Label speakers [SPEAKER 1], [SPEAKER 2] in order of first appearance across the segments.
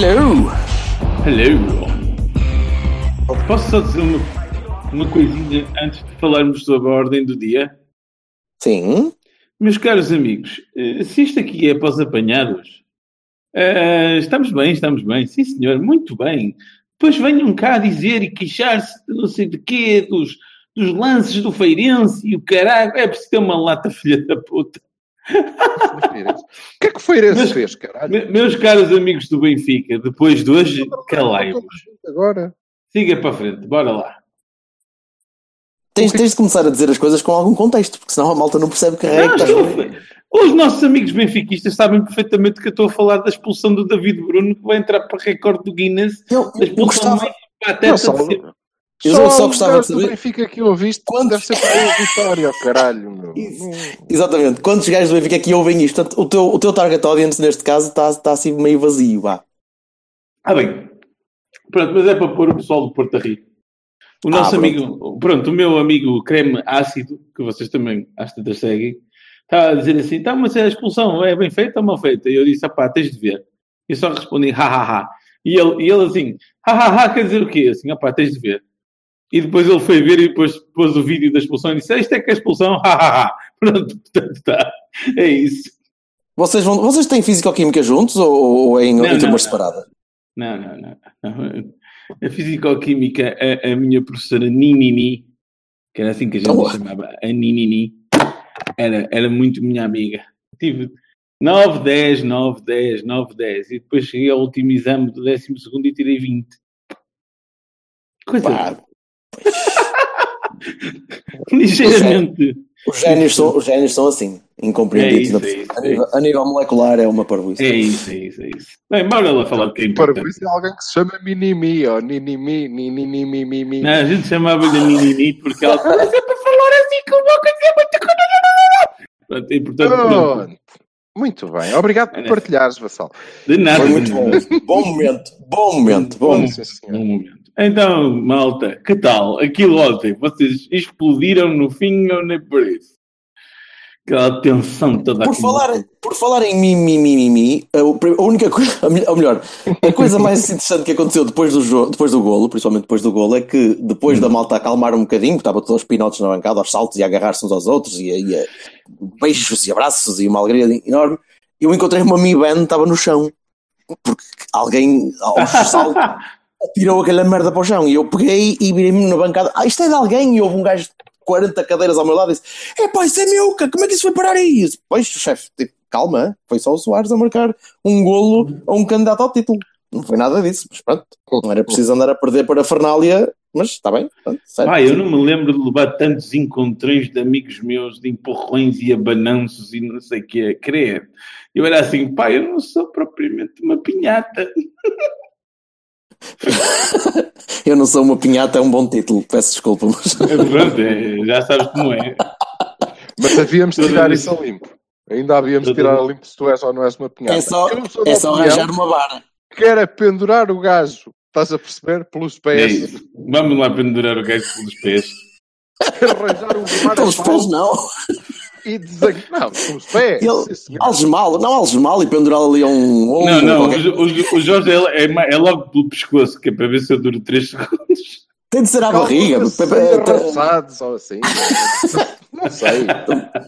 [SPEAKER 1] Hello!
[SPEAKER 2] Hello! Posso só dizer uma, uma coisinha antes de falarmos sobre a ordem do dia?
[SPEAKER 1] Sim.
[SPEAKER 2] Meus caros amigos, eh, se isto aqui é para os apanhados, eh, estamos bem, estamos bem, sim senhor, muito bem. Depois venham cá dizer e queixar-se de não sei de quê, dos, dos lances do Feirense e o caralho, é preciso ter uma lata filha da puta.
[SPEAKER 3] O que é que o Feirense
[SPEAKER 2] Meus-
[SPEAKER 3] fez, caralho?
[SPEAKER 2] Me- Meus caros amigos do Benfica, depois de hoje, calai-vos.
[SPEAKER 3] Agora.
[SPEAKER 2] Siga para a frente, bora lá.
[SPEAKER 1] Tens, tens de começar a dizer as coisas com algum contexto, porque senão a malta não percebe que é
[SPEAKER 2] Não,
[SPEAKER 1] que estás.
[SPEAKER 2] Os nossos amigos benfiquistas sabem perfeitamente que eu estou a falar da expulsão do David Bruno, que vai entrar para recorde do Guinness.
[SPEAKER 1] Eu, eu
[SPEAKER 2] expulsão
[SPEAKER 1] gostava.
[SPEAKER 2] sempre.
[SPEAKER 1] Eu
[SPEAKER 3] só,
[SPEAKER 1] só
[SPEAKER 3] o
[SPEAKER 1] gostava de saber-
[SPEAKER 3] do Benfica que ouviste
[SPEAKER 1] Quantos-
[SPEAKER 3] deve ser para vitória, oh, caralho. Meu.
[SPEAKER 1] Isso. Exatamente. Quantos gajos do Benfica é que ouvem isto? Portanto, o teu, o teu target audience neste caso está está assim meio vazio, vá.
[SPEAKER 2] Ah, bem. Pronto, mas é para pôr o pessoal do Porto a rir. O nosso
[SPEAKER 1] Ah, pronto.
[SPEAKER 2] amigo, pronto, o meu amigo creme ácido, que vocês também às tantas seguem, está a dizer assim: tá, mas a expulsão é bem feita ou mal feita? E eu disse: pá, tens de ver. E só respondi: ha, ha, ha. E ele, e ele assim: ha, ha, ha, quer dizer o quê? Assim, pá, tens de ver. E depois ele foi ver e depois pôs o vídeo da expulsão e disse: isto é que é expulsão, ha, ha. Pronto, portanto está. É isso.
[SPEAKER 1] Vocês, vão, vocês têm físico-química juntos ou, ou é em,
[SPEAKER 2] Não,
[SPEAKER 1] em
[SPEAKER 2] não,
[SPEAKER 1] turmas
[SPEAKER 2] não.
[SPEAKER 1] separadas?
[SPEAKER 2] Não, não, não. não. A Fisicoquímica, a, a minha professora Ninini, que era assim que a gente
[SPEAKER 1] Oh.
[SPEAKER 2] chamava, a Ninini, era, era muito minha amiga. Tive 9, 10, 9, 10, 9, 10. E depois cheguei ao último exame do 12 e tirei 20. Coisa
[SPEAKER 1] Pá,
[SPEAKER 2] ligeiramente.
[SPEAKER 1] os, génios são, os génios são assim, incompreendidos.
[SPEAKER 2] É isso, é isso,
[SPEAKER 1] a,
[SPEAKER 2] é
[SPEAKER 1] nível, a nível molecular é uma parvoíce.
[SPEAKER 2] É isso, é isso, é isso. Bem, bora lá falar de quem é
[SPEAKER 3] isso é alguém que se chama Minimi, ó. Ninimi, Ninimi,
[SPEAKER 2] Não, a gente chamava-lhe Ninini porque ela estava sempre a falar assim com uma coisa muito. Pronto, e portanto, pronto.
[SPEAKER 3] Pronto. Muito bem. Obrigado por partilhares, Vassal.
[SPEAKER 2] de nada.
[SPEAKER 1] Foi muito bom. Bom momento, bom momento, bom
[SPEAKER 2] Bom,
[SPEAKER 1] momento.
[SPEAKER 2] Então, malta, que tal? Aquilo ontem, vocês explodiram no fim ou nem por isso? Aquela tensão toda
[SPEAKER 1] Por
[SPEAKER 2] aqui.
[SPEAKER 1] falar, por falar em mim, mim, mim, mim, a única coisa, ou melhor, a coisa mais interessante que aconteceu depois do, jogo, depois do golo, principalmente depois do golo, é que depois da malta acalmar um bocadinho, porque estava todos os pinotes na bancada, aos saltos e a agarrar-se uns aos outros, e, e a beijos e abraços e uma alegria enorme, eu encontrei uma Mi Band, estava no chão, porque alguém aos saltos tirou aquela merda para o chão, e eu peguei e virei-me na bancada, ah, isto é de alguém, e houve um gajo de 40 cadeiras ao meu lado e disse, é pá, isso é meu, como é que isso foi parar aí? Disse, Pois, chefe, tipo, calma, foi só o Soares a marcar um golo a um candidato ao título. Não foi nada disso, mas pronto, não era preciso andar a perder para a Fernália, mas está bem, pronto.
[SPEAKER 2] Pai, eu não me lembro de levar tantos encontrões de amigos meus, de empurrões e abananços e não sei o que é. Crer. Eu era assim, pai, eu não sou propriamente uma pinhata.
[SPEAKER 1] Eu não sou uma pinhata, é um bom título, peço desculpa, mas
[SPEAKER 2] Pronto, é, já sabes como é.
[SPEAKER 3] Mas havíamos de tirar isso a limpo. Ainda havíamos de tirar a limpo se tu és ou não és uma pinhata.
[SPEAKER 1] é só, é só arranjar uma vara.
[SPEAKER 3] que era pendurar o gajo, estás a perceber? Pelos
[SPEAKER 2] É
[SPEAKER 3] pés.
[SPEAKER 2] isso. Vamos lá pendurar o gajo pelos pés.
[SPEAKER 3] arranjar um
[SPEAKER 1] Pelos pés não,
[SPEAKER 3] e desenhar. Não, pelos pés.
[SPEAKER 1] Ele- algemá-lo, não algemá-lo e pendurá-lo ali a um ombro,
[SPEAKER 2] Não, não,
[SPEAKER 1] qualquer-
[SPEAKER 2] o, o- Jorge é, é é logo pelo pescoço, que é para ver se eu duro 3 segundos.
[SPEAKER 1] tem de ser à barriga.
[SPEAKER 3] Calma, assim, arrasados ou assim. Não sei.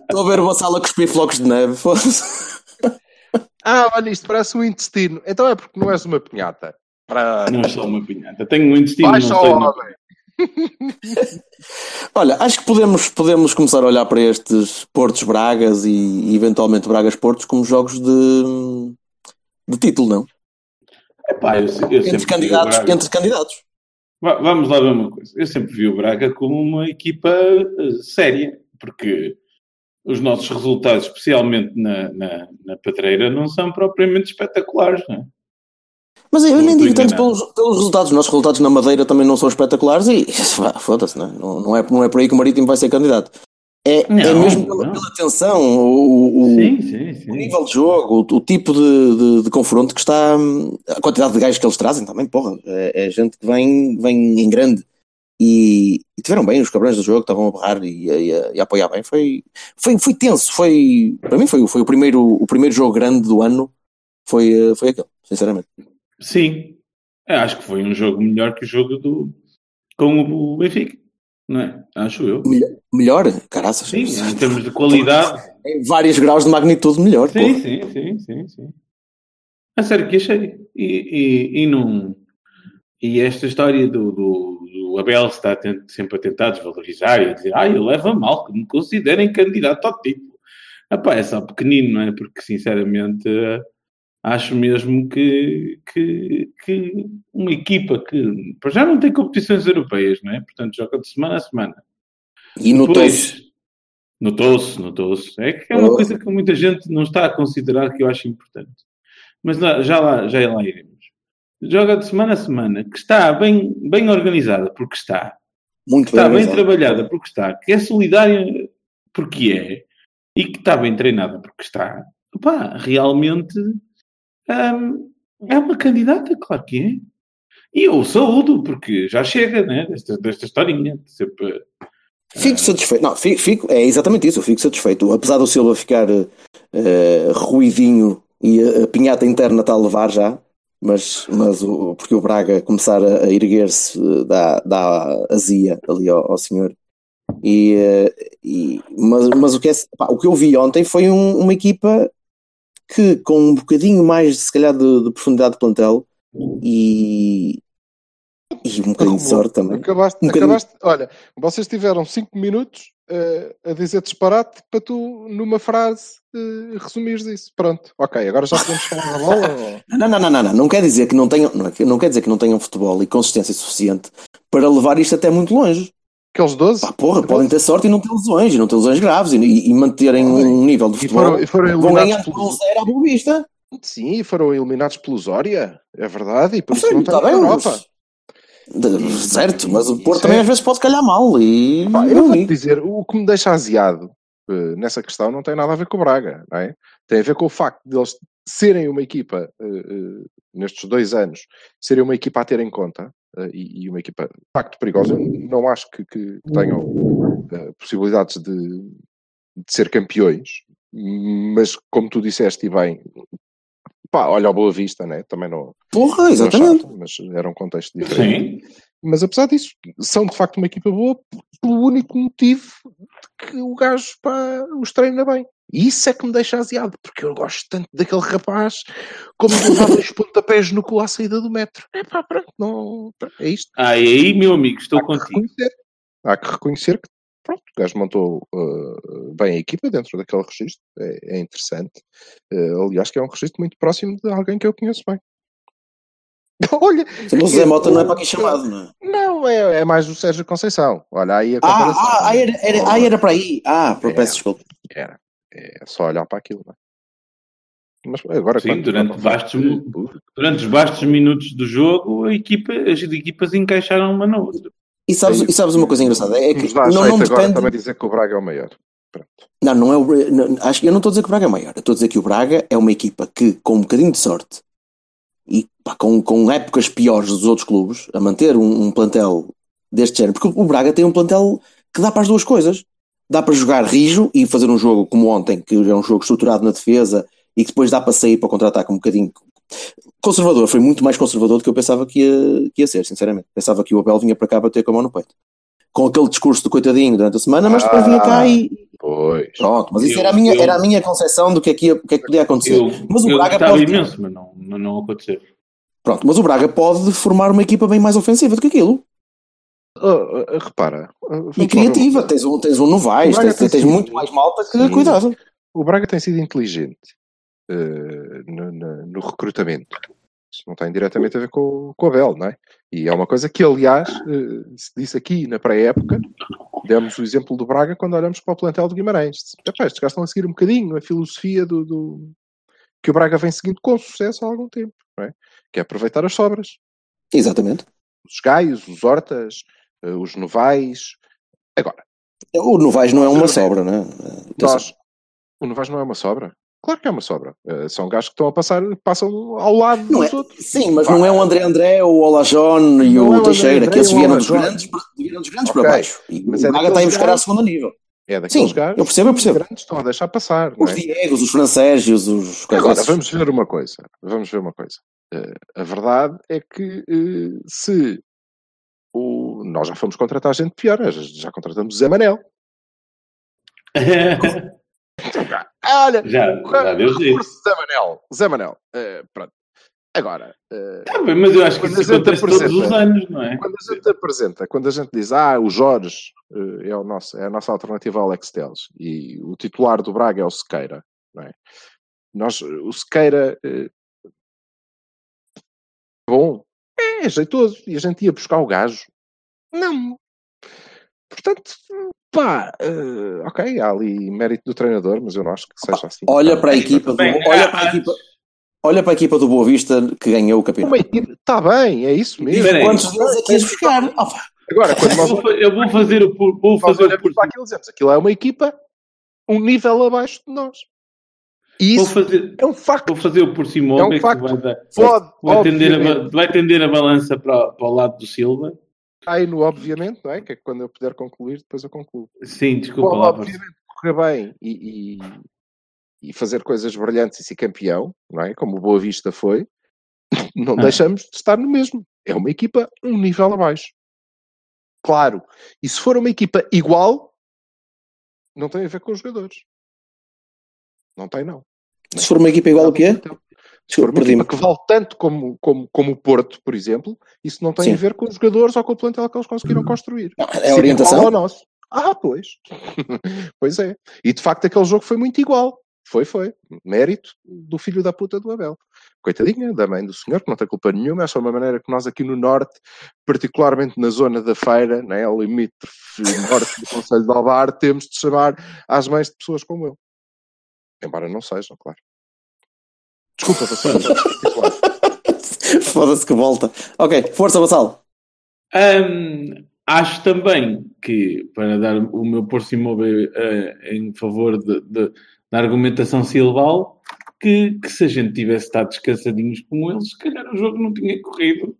[SPEAKER 1] Estou a ver uma sala cuspir flocos de neve. foda-se.
[SPEAKER 3] Ah, olha, isto parece um intestino. Então é porque não és uma pinhata. Para...
[SPEAKER 2] Não sou uma pinhata. Tenho um intestino,
[SPEAKER 3] Baixa
[SPEAKER 2] não sei. Não.
[SPEAKER 3] homem.
[SPEAKER 1] Olha, acho que podemos, podemos começar a olhar para estes Portos Bragas e, eventualmente Bragas Portos como jogos de, de título, não?
[SPEAKER 2] Epá, eu, eu
[SPEAKER 1] Entre candidatos,
[SPEAKER 2] Braga-
[SPEAKER 1] entre candidatos.
[SPEAKER 2] Va- Vamos lá ver uma coisa. Eu sempre vi o Braga como uma equipa eh, séria, porque os nossos resultados, especialmente na, na, na pedreira, não são propriamente espetaculares, não é?
[SPEAKER 1] Mas eu nem digo tanto pelos, pelos resultados. Os nossos resultados na Madeira também não são espetaculares e foda-se, não, é? não, não, é, não é por aí que o Marítimo vai ser candidato. É, é
[SPEAKER 2] Não,
[SPEAKER 1] mesmo pela, pela tensão, o, o-
[SPEAKER 2] Sim, sim,
[SPEAKER 1] o
[SPEAKER 2] sim.
[SPEAKER 1] nível de jogo, o, o tipo de, de- de confronto que está, a quantidade de gajos que eles trazem também, porra, é, é gente que vem, vem em grande. E, e tiveram bem os cabrões do jogo, estavam a e, e a, e a apoiar bem. Foi, foi, foi tenso, foi, para mim foi, foi o, primeiro, o primeiro jogo grande do ano, foi, eh, foi aquele, sinceramente.
[SPEAKER 2] Sim. Eu acho que foi um jogo melhor que o jogo do, com o Benfica, não é? Acho eu.
[SPEAKER 1] Melhor, melhor caraças.
[SPEAKER 2] Sim, em termos de qualidade.
[SPEAKER 1] Em vários graus de magnitude melhor.
[SPEAKER 2] Sim,
[SPEAKER 1] porra.
[SPEAKER 2] sim, sim, sim, sim. A sério que achei. E, e, e não. E esta história do, do, do Abel está sempre a tentar desvalorizar e a dizer, ah, eu levo a mal que me considerem candidato ao título. Epá, é só pequenino, não é? Porque, sinceramente, acho mesmo que, que, que uma equipa que para já não tem competições europeias, não é? Portanto, joga de semana a semana.
[SPEAKER 1] E notou-se.
[SPEAKER 2] Notou-se, notou-se. É que é uma
[SPEAKER 1] Oh.
[SPEAKER 2] coisa que muita gente não está a considerar que eu acho importante. Mas lá- já lá, já lá iremos. Joga de semana a semana, que está bem, bem organizada, porque está.
[SPEAKER 1] Muito
[SPEAKER 2] Que está bem trabalhada, porque está. Que é solidária, porque é. E que está bem treinada, porque está. Pá, realmente hum, é uma candidata, claro que é. E eu saúdo, porque já chega, né? Desta, desta historinha. de Sempre,
[SPEAKER 1] Fico satisfeito. Não, fico, fico- é exatamente isso, eu fico satisfeito. Apesar do Silva ficar eh, ruidinho e a, a pinhata interna está a levar já, mas, mas o, porque o Braga começar a, a erguer-se dá, dá azia ali ao, ao senhor. E, eh, e- mas, mas o, que é, pá, o que eu vi ontem foi um- uma equipa que, com um bocadinho mais, se calhar, de, de profundidade de plantel e, e um bocadinho de sorte também.
[SPEAKER 3] Acabaste,
[SPEAKER 1] Um
[SPEAKER 3] acabaste, olha, vocês tiveram 5 minutos eh, a dizer disparate para tu, numa frase, eh, resumires isso. Pronto, ok, agora já podemos falar da bola.
[SPEAKER 1] Não, não, não, não, não. Não quer dizer que não tenham, não, é não quer dizer que não tenham futebol e consistência suficiente para levar isto até muito longe.
[SPEAKER 3] Aqueles 12?
[SPEAKER 1] Pá, porra, podem ter sorte e não ter lesões, e não ter lesões graves, e, e manterem um nível de
[SPEAKER 3] E
[SPEAKER 1] futebol.
[SPEAKER 3] foram, e foram
[SPEAKER 1] Vão ganhar
[SPEAKER 3] pelo...
[SPEAKER 1] zero à boa vista.
[SPEAKER 3] Sim, e foram eliminados pelo Zória, é verdade, e por isso
[SPEAKER 1] Sim,
[SPEAKER 3] não
[SPEAKER 1] está bem,
[SPEAKER 3] Europa.
[SPEAKER 1] de- certo, mas o
[SPEAKER 3] Isso
[SPEAKER 1] Porto
[SPEAKER 3] é-
[SPEAKER 1] também às vezes pode calhar mal e
[SPEAKER 3] Pá, eu vou dizer, o que me deixa aziado eh, nessa questão não tem nada a ver com o Braga, não é? Tem a ver com o facto de eles serem uma equipa, eh, eh, nestes dois anos, serem uma equipa a ter em conta e, e uma equipa de facto perigosa. Eu não acho que, que tenham eh, possibilidades de, de ser campeões, mas como tu disseste e bem, pá, olha ao Boa Vista, né? Também não,
[SPEAKER 1] Porra,
[SPEAKER 3] não
[SPEAKER 1] exatamente.
[SPEAKER 3] chato, mas era um contexto diferente.
[SPEAKER 2] sim.
[SPEAKER 3] Mas apesar disso, são de facto uma equipa boa pelo único motivo de que o gajo pá, os treina bem. E isso é que me deixa aziado, porque eu gosto tanto daquele rapaz como de levar os pontapés no cu à saída do metro. É pá, pronto, não, é isto.
[SPEAKER 2] Ah, e aí, meu amigo, estou
[SPEAKER 3] Há que
[SPEAKER 2] contigo.
[SPEAKER 3] reconhecer. Há que reconhecer que pronto, o gajo montou uh, bem a equipa dentro daquele registro. É, é interessante. Uh, aliás, que é um registro muito próximo de alguém que eu conheço bem. Olha,
[SPEAKER 1] o Zé Mota não é para aqui chamado, não é?
[SPEAKER 3] não, é, é mais o Sérgio Conceição. Olha aí a
[SPEAKER 1] Ah,
[SPEAKER 3] comparação.
[SPEAKER 1] ah, ah, era, era, ah, era para aí. Ah,
[SPEAKER 3] É.
[SPEAKER 1] peço desculpa.
[SPEAKER 3] Era. É só olhar para aquilo, não é? Mas agora
[SPEAKER 2] Sim, durante vastos, durante os bastos minutos do jogo, a equipa, as equipas encaixaram uma na outra.
[SPEAKER 1] E sabes, e sabes uma coisa engraçada? É que não, não
[SPEAKER 3] agora
[SPEAKER 1] depende.
[SPEAKER 3] também dizer que o Braga é o maior. Pronto.
[SPEAKER 1] Não, não é o. Bra- não, acho, eu não estou a dizer que o Braga é maior. Eu estou a dizer que o Braga é uma equipa que, com um bocadinho de sorte e pá, com, com épocas piores dos outros clubes, a manter um, um plantel deste género, porque o Braga tem um plantel que dá para as duas coisas. Dá para jogar rijo e fazer um jogo como ontem, que é um jogo estruturado na defesa e que depois dá para sair para contra-ataque um bocadinho. Conservador, foi muito mais conservador do que eu pensava que ia, que ia ser, sinceramente. Pensava que o Abel vinha para cá bater com a mão no peito. Com aquele discurso do coitadinho durante a semana, mas depois vinha cá e,
[SPEAKER 3] Pois.
[SPEAKER 1] Pronto, mas isso
[SPEAKER 2] Eu-
[SPEAKER 1] era, a minha,
[SPEAKER 2] eu-
[SPEAKER 1] era a minha concepção do que é que, ia- o que, é que podia acontecer.
[SPEAKER 2] Eu,
[SPEAKER 1] mas o
[SPEAKER 2] eu
[SPEAKER 1] Braga pode.
[SPEAKER 2] imenso, mas não, não aconteceu.
[SPEAKER 1] Pronto, mas o Braga pode formar uma equipa bem mais ofensiva do que aquilo.
[SPEAKER 3] Ah, ah, repara. lá
[SPEAKER 1] E criativa.
[SPEAKER 3] coisa.
[SPEAKER 1] Tens um, tens um Novaes,
[SPEAKER 3] O Braga
[SPEAKER 1] tens, tens
[SPEAKER 3] sido-
[SPEAKER 1] muito mais malta que
[SPEAKER 3] Sim.
[SPEAKER 1] cuidado.
[SPEAKER 3] O Braga tem sido inteligente no, no- no recrutamento. Isso não tem diretamente a ver com, com o Abel, não é? E é uma coisa que, aliás, se disse aqui na pré-época, Demos o exemplo do Braga quando olhamos para o plantel do Guimarães. Estes gajos a seguir um bocadinho a filosofia do, do- que o Braga vem seguindo com sucesso há algum tempo, não é? que é aproveitar as sobras.
[SPEAKER 1] Exatamente.
[SPEAKER 3] Os Gaios, os Hortas, os Novais. Agora,
[SPEAKER 1] O Novaes não é uma sobra, né?
[SPEAKER 3] nós, o Novais não é uma sobra? Claro que é uma sobra. Eh, são gajos que estão a passar, passam ao lado
[SPEAKER 1] Não
[SPEAKER 3] dos
[SPEAKER 1] é,
[SPEAKER 3] outros.
[SPEAKER 1] sim, mas não é o André André, o Olajon e
[SPEAKER 3] Não é o
[SPEAKER 1] o
[SPEAKER 3] André
[SPEAKER 1] Teixeira,
[SPEAKER 3] André
[SPEAKER 1] que esses
[SPEAKER 3] e o
[SPEAKER 1] vieram dos grandes, para- vieram dos grandes
[SPEAKER 3] Ok,
[SPEAKER 1] para baixo. E
[SPEAKER 3] mas
[SPEAKER 1] o
[SPEAKER 3] é
[SPEAKER 1] Braga está a ir buscar
[SPEAKER 3] gajos-
[SPEAKER 1] ao segundo nível.
[SPEAKER 3] É daqueles
[SPEAKER 1] Sim,
[SPEAKER 3] gajos
[SPEAKER 1] eu percebo, eu
[SPEAKER 3] que os
[SPEAKER 1] percebo.
[SPEAKER 3] grandes estão a deixar passar. não
[SPEAKER 1] Os
[SPEAKER 3] é?
[SPEAKER 1] Diegos, os Franceses, os
[SPEAKER 3] Agora,
[SPEAKER 1] coisas.
[SPEAKER 3] vamos ver uma coisa. Vamos ver uma coisa. Eh, a verdade é que eh, se o... nós já fomos contratar gente pior, já, já contratamos o Zé Manel. Olha,
[SPEAKER 2] já, já deu jeito.
[SPEAKER 3] recurso Zé Manel. Zé Manel. Eh, pronto. Agora, eh,
[SPEAKER 2] Tá bem, mas eu acho que isso acontece todos os anos, não é?
[SPEAKER 3] quando a gente apresenta, quando a gente diz, ah, o Jorge eh, é, o nosso, é a nossa alternativa ao Alex Teles e o titular do Braga é o Sequeira, não é? Nós, o Sequeira, bom, é jeitoso e a gente ia buscar o gajo. Não. Portanto, pá, eh, ok, há ali mérito do treinador, mas eu não acho que seja assim.
[SPEAKER 1] Olha para a equipa do, olha
[SPEAKER 2] ah,
[SPEAKER 1] para a equipa, olha para a equipa do Boa Vista que ganhou o campeonato.
[SPEAKER 3] Está bem, é isso mesmo.
[SPEAKER 2] Peraí.
[SPEAKER 1] Quantos deles é que ias buscar? Ah.
[SPEAKER 3] Agora, quando nós
[SPEAKER 2] Eu vou, fazer o por- vou
[SPEAKER 3] nós
[SPEAKER 2] fazer o
[SPEAKER 3] olhamos para aquilo e dizemos, aquilo é uma equipa um nível abaixo de nós. E
[SPEAKER 2] vou
[SPEAKER 3] isso
[SPEAKER 2] fazer
[SPEAKER 3] é um facto.
[SPEAKER 2] vou fazer o por cima
[SPEAKER 3] É um
[SPEAKER 2] que
[SPEAKER 3] facto.
[SPEAKER 2] vai, dar,
[SPEAKER 3] Pode,
[SPEAKER 2] vai, tender a, vai tender a balança para, para o lado do Silva.
[SPEAKER 3] Aí no obviamente, não é? Que é que quando eu puder concluir, depois eu concluo.
[SPEAKER 2] Sim, desculpa. Vasco.
[SPEAKER 3] obviamente, correr bem e, e- e fazer coisas brilhantes e ser campeão, não é? Como o Boa Vista foi, não
[SPEAKER 2] Ah.
[SPEAKER 3] deixamos de estar no mesmo. É uma equipa um nível abaixo. Claro. E se for uma equipa igual, não tem a ver com os jogadores. Não tem, não.
[SPEAKER 1] Se for uma equipa igual o que é? Desculpa,
[SPEAKER 3] uma equipa que vale tanto como, como, como o Porto, por exemplo, isso não tem
[SPEAKER 1] Sim.
[SPEAKER 3] a ver com os jogadores ou com o plantel que eles conseguiram construir.
[SPEAKER 1] É a
[SPEAKER 3] igual
[SPEAKER 1] orientação?
[SPEAKER 3] ao nosso. Ah, pois. pois é. E de facto aquele jogo foi muito igual. Foi, foi. Mérito do filho da puta do Abel. Coitadinha da mãe do senhor, que não tem culpa nenhuma, é só uma maneira que nós aqui no Norte, particularmente na zona da feira, né, ao limítrofe norte do Conselho de Alvar, temos de chamar às mães de pessoas como eu. Embora não sejam, claro. Desculpa, você.
[SPEAKER 1] Foda-se que volta. Ok, força, Vassal.
[SPEAKER 2] Hum, acho também que, para dar o meu por cima eh, em favor de- de- da argumentação silval, que, que se a gente tivesse estado descansadinhos com eles, se calhar o jogo não tinha corrido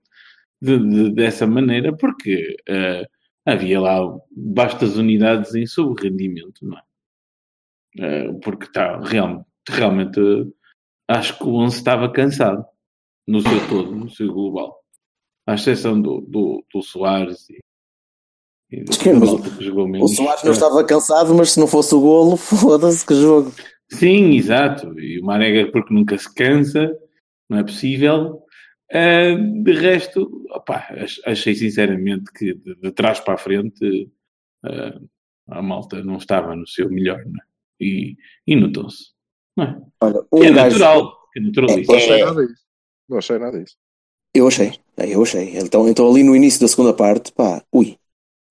[SPEAKER 2] de- de- dessa maneira, porque eh, havia lá bastas unidades em subrendimento, não é? Eh, porque está realmente, realmente acho que o 11 estava cansado no seu todo, no seu global à exceção do, do, do Soares e, e do
[SPEAKER 1] Sim,
[SPEAKER 2] que jogou
[SPEAKER 1] O
[SPEAKER 2] menos.
[SPEAKER 1] Soares não estava cansado, mas se não fosse o golo, foda-se que jogo.
[SPEAKER 2] Sim, exato. E o Marega porque nunca se cansa, não é possível. Ah, de resto, opá, ach- achei sinceramente que de, de trás para a frente ah, a malta não estava no seu melhor, não é? E, e notou-se. Não é?
[SPEAKER 1] Olha,
[SPEAKER 2] Que é
[SPEAKER 1] um gajo.
[SPEAKER 2] natural. Que é naturalista.
[SPEAKER 3] Não achei nada disso. Não achei nada disso.
[SPEAKER 1] Eu achei, é, eu achei. Então, então ali no início da segunda parte, pá, ui.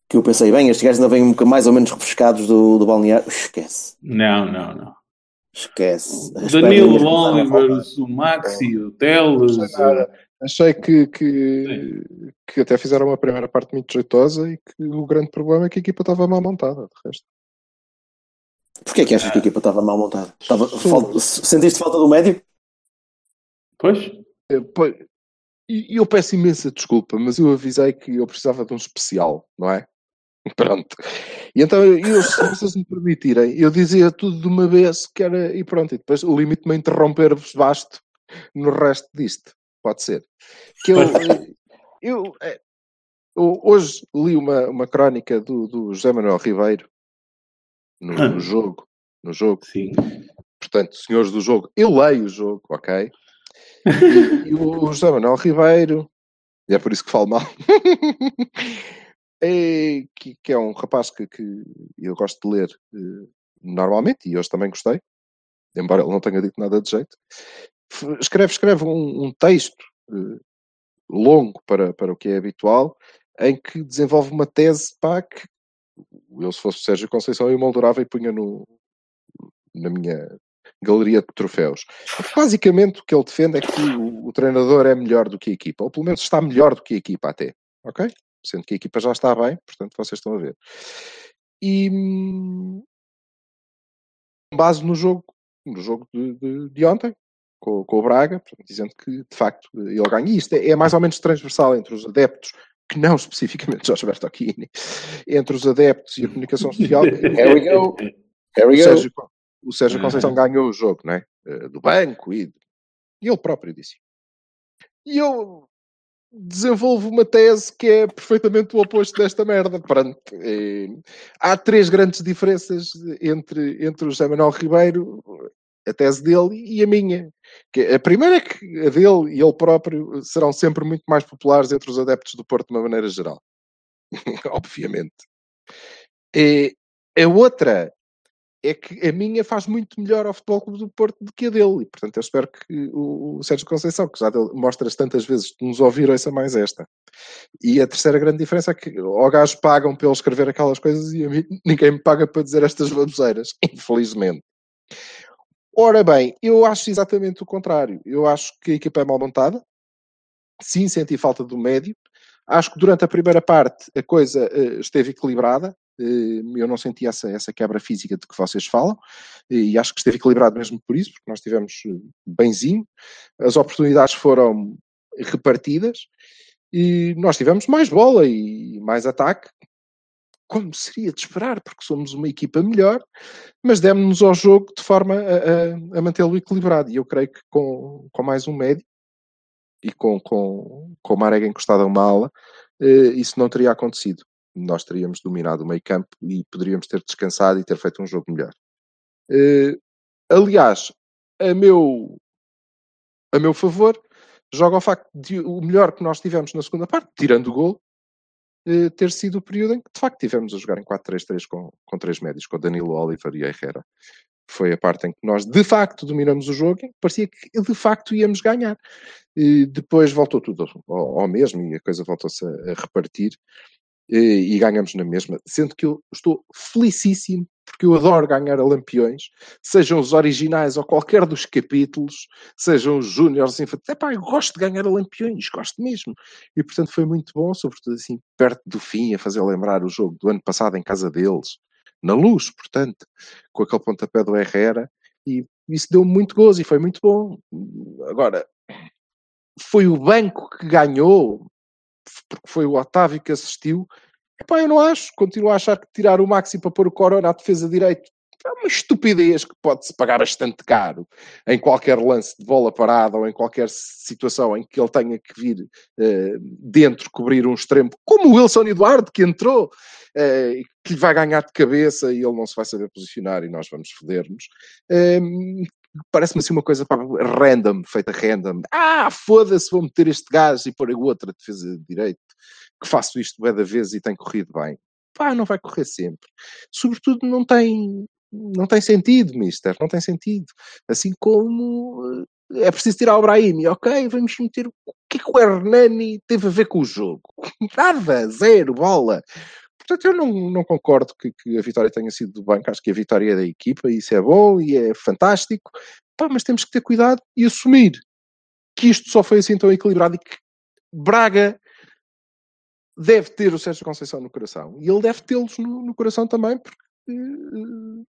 [SPEAKER 1] Que eu pensei, bem, estes gajos ainda vêm um bocado mais ou menos refrescados do, do balneário. Esquece,
[SPEAKER 2] Não, não, não.
[SPEAKER 1] esquece.
[SPEAKER 2] O Danilo,
[SPEAKER 1] mesmo
[SPEAKER 2] o Maxi, o Teles.
[SPEAKER 3] Achei que, que, que até fizeram uma primeira parte muito jeitosa e que o grande problema é que a equipa estava mal montada. De resto.
[SPEAKER 1] Porquê é que achas que a equipa estava mal montada? Estava, sentiste falta do médio?
[SPEAKER 2] Pois,
[SPEAKER 3] Eh, pô, E eu peço imensa desculpa, mas eu avisei que eu precisava de um especial, não é? Pronto. E então, eu, se vocês me permitirem, eu dizia tudo de uma vez que era. E pronto, e depois o limite-me a interromper-vos basto no resto disto. Pode ser. Que eu. eh, eu, eh, eu hoje li uma, uma crónica do, do José Manuel Ribeiro no,
[SPEAKER 2] Ah.
[SPEAKER 3] no jogo. No jogo.
[SPEAKER 2] sim.
[SPEAKER 3] Portanto, senhores do jogo, eu leio o jogo, ok? E, e o José Manuel Ribeiro, e é por isso que falo mal, é, que, que é um rapaz que, que eu gosto de ler eh, normalmente, e hoje também gostei, embora ele não tenha dito nada de jeito. Escreve, escreve um, um texto eh, longo para, para o que é habitual, em que desenvolve uma tese pá, que eu, se fosse Sérgio Conceição, eu moldurava e punha no, na minha galeria de troféus. Basicamente, o que ele defende é que o, o, treinador é melhor do que a equipa, ou pelo menos está melhor do que a equipa até, ok? Sendo que a equipa já está bem, portanto, vocês estão a ver. E com base no jogo, no jogo de, de, de ontem, com, com, o Braga, dizendo que de facto ele ganha. E isto é, é, mais ou menos transversal entre os adeptos, que não especificamente Jorge Bertocchini, entre os adeptos e a comunicação social.
[SPEAKER 1] Here we go. Here we
[SPEAKER 3] go. O Sérgio, o Sérgio Conceição ganhou o jogo, não é? Eh, do banco e, e ele próprio disse. E eu desenvolvo uma tese que é perfeitamente o oposto desta merda. Pronto, é, há três grandes diferenças entre, entre o José Manuel Ribeiro, a tese dele e a minha. Que a primeira é que a dele e ele próprio serão sempre muito mais populares entre os adeptos do Porto de uma maneira geral. Obviamente. E a outra é que a minha faz muito melhor ao Futebol Clube do Porto do que a dele. E, portanto, eu espero que o, Sérgio Conceição, que já mostras tantas vezes nos ouvir, ouça mais esta. E a terceira grande diferença é que ao gajo pagam ele escrever aquelas coisas e mim ninguém me paga para dizer estas baboseiras, infelizmente. Ora bem, eu acho exatamente o contrário. Eu acho que a equipa é mal montada. Sim, senti falta do médio. Acho que durante a primeira parte a coisa uh, esteve equilibrada. Eh, eu não senti essa, essa quebra física de que vocês falam e acho que esteve equilibrado mesmo por isso, porque nós tivemos eh, benzinho, as oportunidades foram repartidas e nós tivemos mais bola e mais ataque, como seria de esperar, porque somos uma equipa melhor, mas demos-nos ao jogo de forma a, a, a mantê-lo equilibrado. E eu creio que com, com mais um médio e com, com, com o Marega encostado a uma ala, eh, isso não teria acontecido nós teríamos dominado o meio campo e poderíamos ter descansado e ter feito um jogo melhor. Uh, aliás, a meu, a meu favor, joga o facto de o melhor que nós tivemos na segunda parte, tirando o gol, uh, ter sido o período em que de facto tivemos a jogar em 4-3-3 com, com três médios, com Danilo Oliver e Herrera. Foi a parte em que nós de facto dominamos o jogo e parecia que de facto íamos ganhar. E depois voltou tudo ao, ao mesmo e a coisa voltou-se a, a repartir e, e ganhamos na mesma. Sendo que eu estou felicíssimo porque eu adoro ganhar a lampiões, sejam os originais ou qualquer dos capítulos, sejam os júniores, infantis. Epá, eu gosto de ganhar a lampiões, gosto mesmo. E portanto foi muito bom, sobretudo assim, perto do fim, a fazer lembrar o jogo do ano passado em casa deles, na luz, portanto, com aquele pontapé do Herrera, e isso deu muito gozo e foi muito bom. Agora, foi o banco que ganhou, porque foi o Otávio que assistiu. Epá, eu não acho, continuo a achar que tirar o Maxi para pôr o Corona à defesa direito é uma estupidez que pode-se pagar bastante caro em qualquer lance de bola parada ou em qualquer situação em que ele tenha que vir uh, dentro cobrir um extremo, como o Wilson Eduardo que entrou, uh, que lhe vai ganhar de cabeça e ele não se vai saber posicionar e nós vamos foder-nos. Uh, parece-me assim uma coisa pá, random, feita random. Ah, foda-se, vou meter este gás e pôr a outra defesa de direito, que faço isto bem da vez e tem corrido bem. Pá, não vai correr sempre. Sobretudo não tem, não tem sentido, mister, não tem sentido. Assim como eh, é preciso tirar o Brahim, ok, vamos meter o que é que o Hernani teve a ver com o jogo? Nada, zero, bola. Portanto, eu não, não concordo que, que, a vitória tenha sido do banco. Acho que a vitória é da equipa isso é bom e é fantástico. Pá, mas temos que ter cuidado e assumir que isto só foi assim tão equilibrado e que Braga deve ter o Sérgio Conceição no coração. E ele deve tê-los no, no, coração também, porque uh,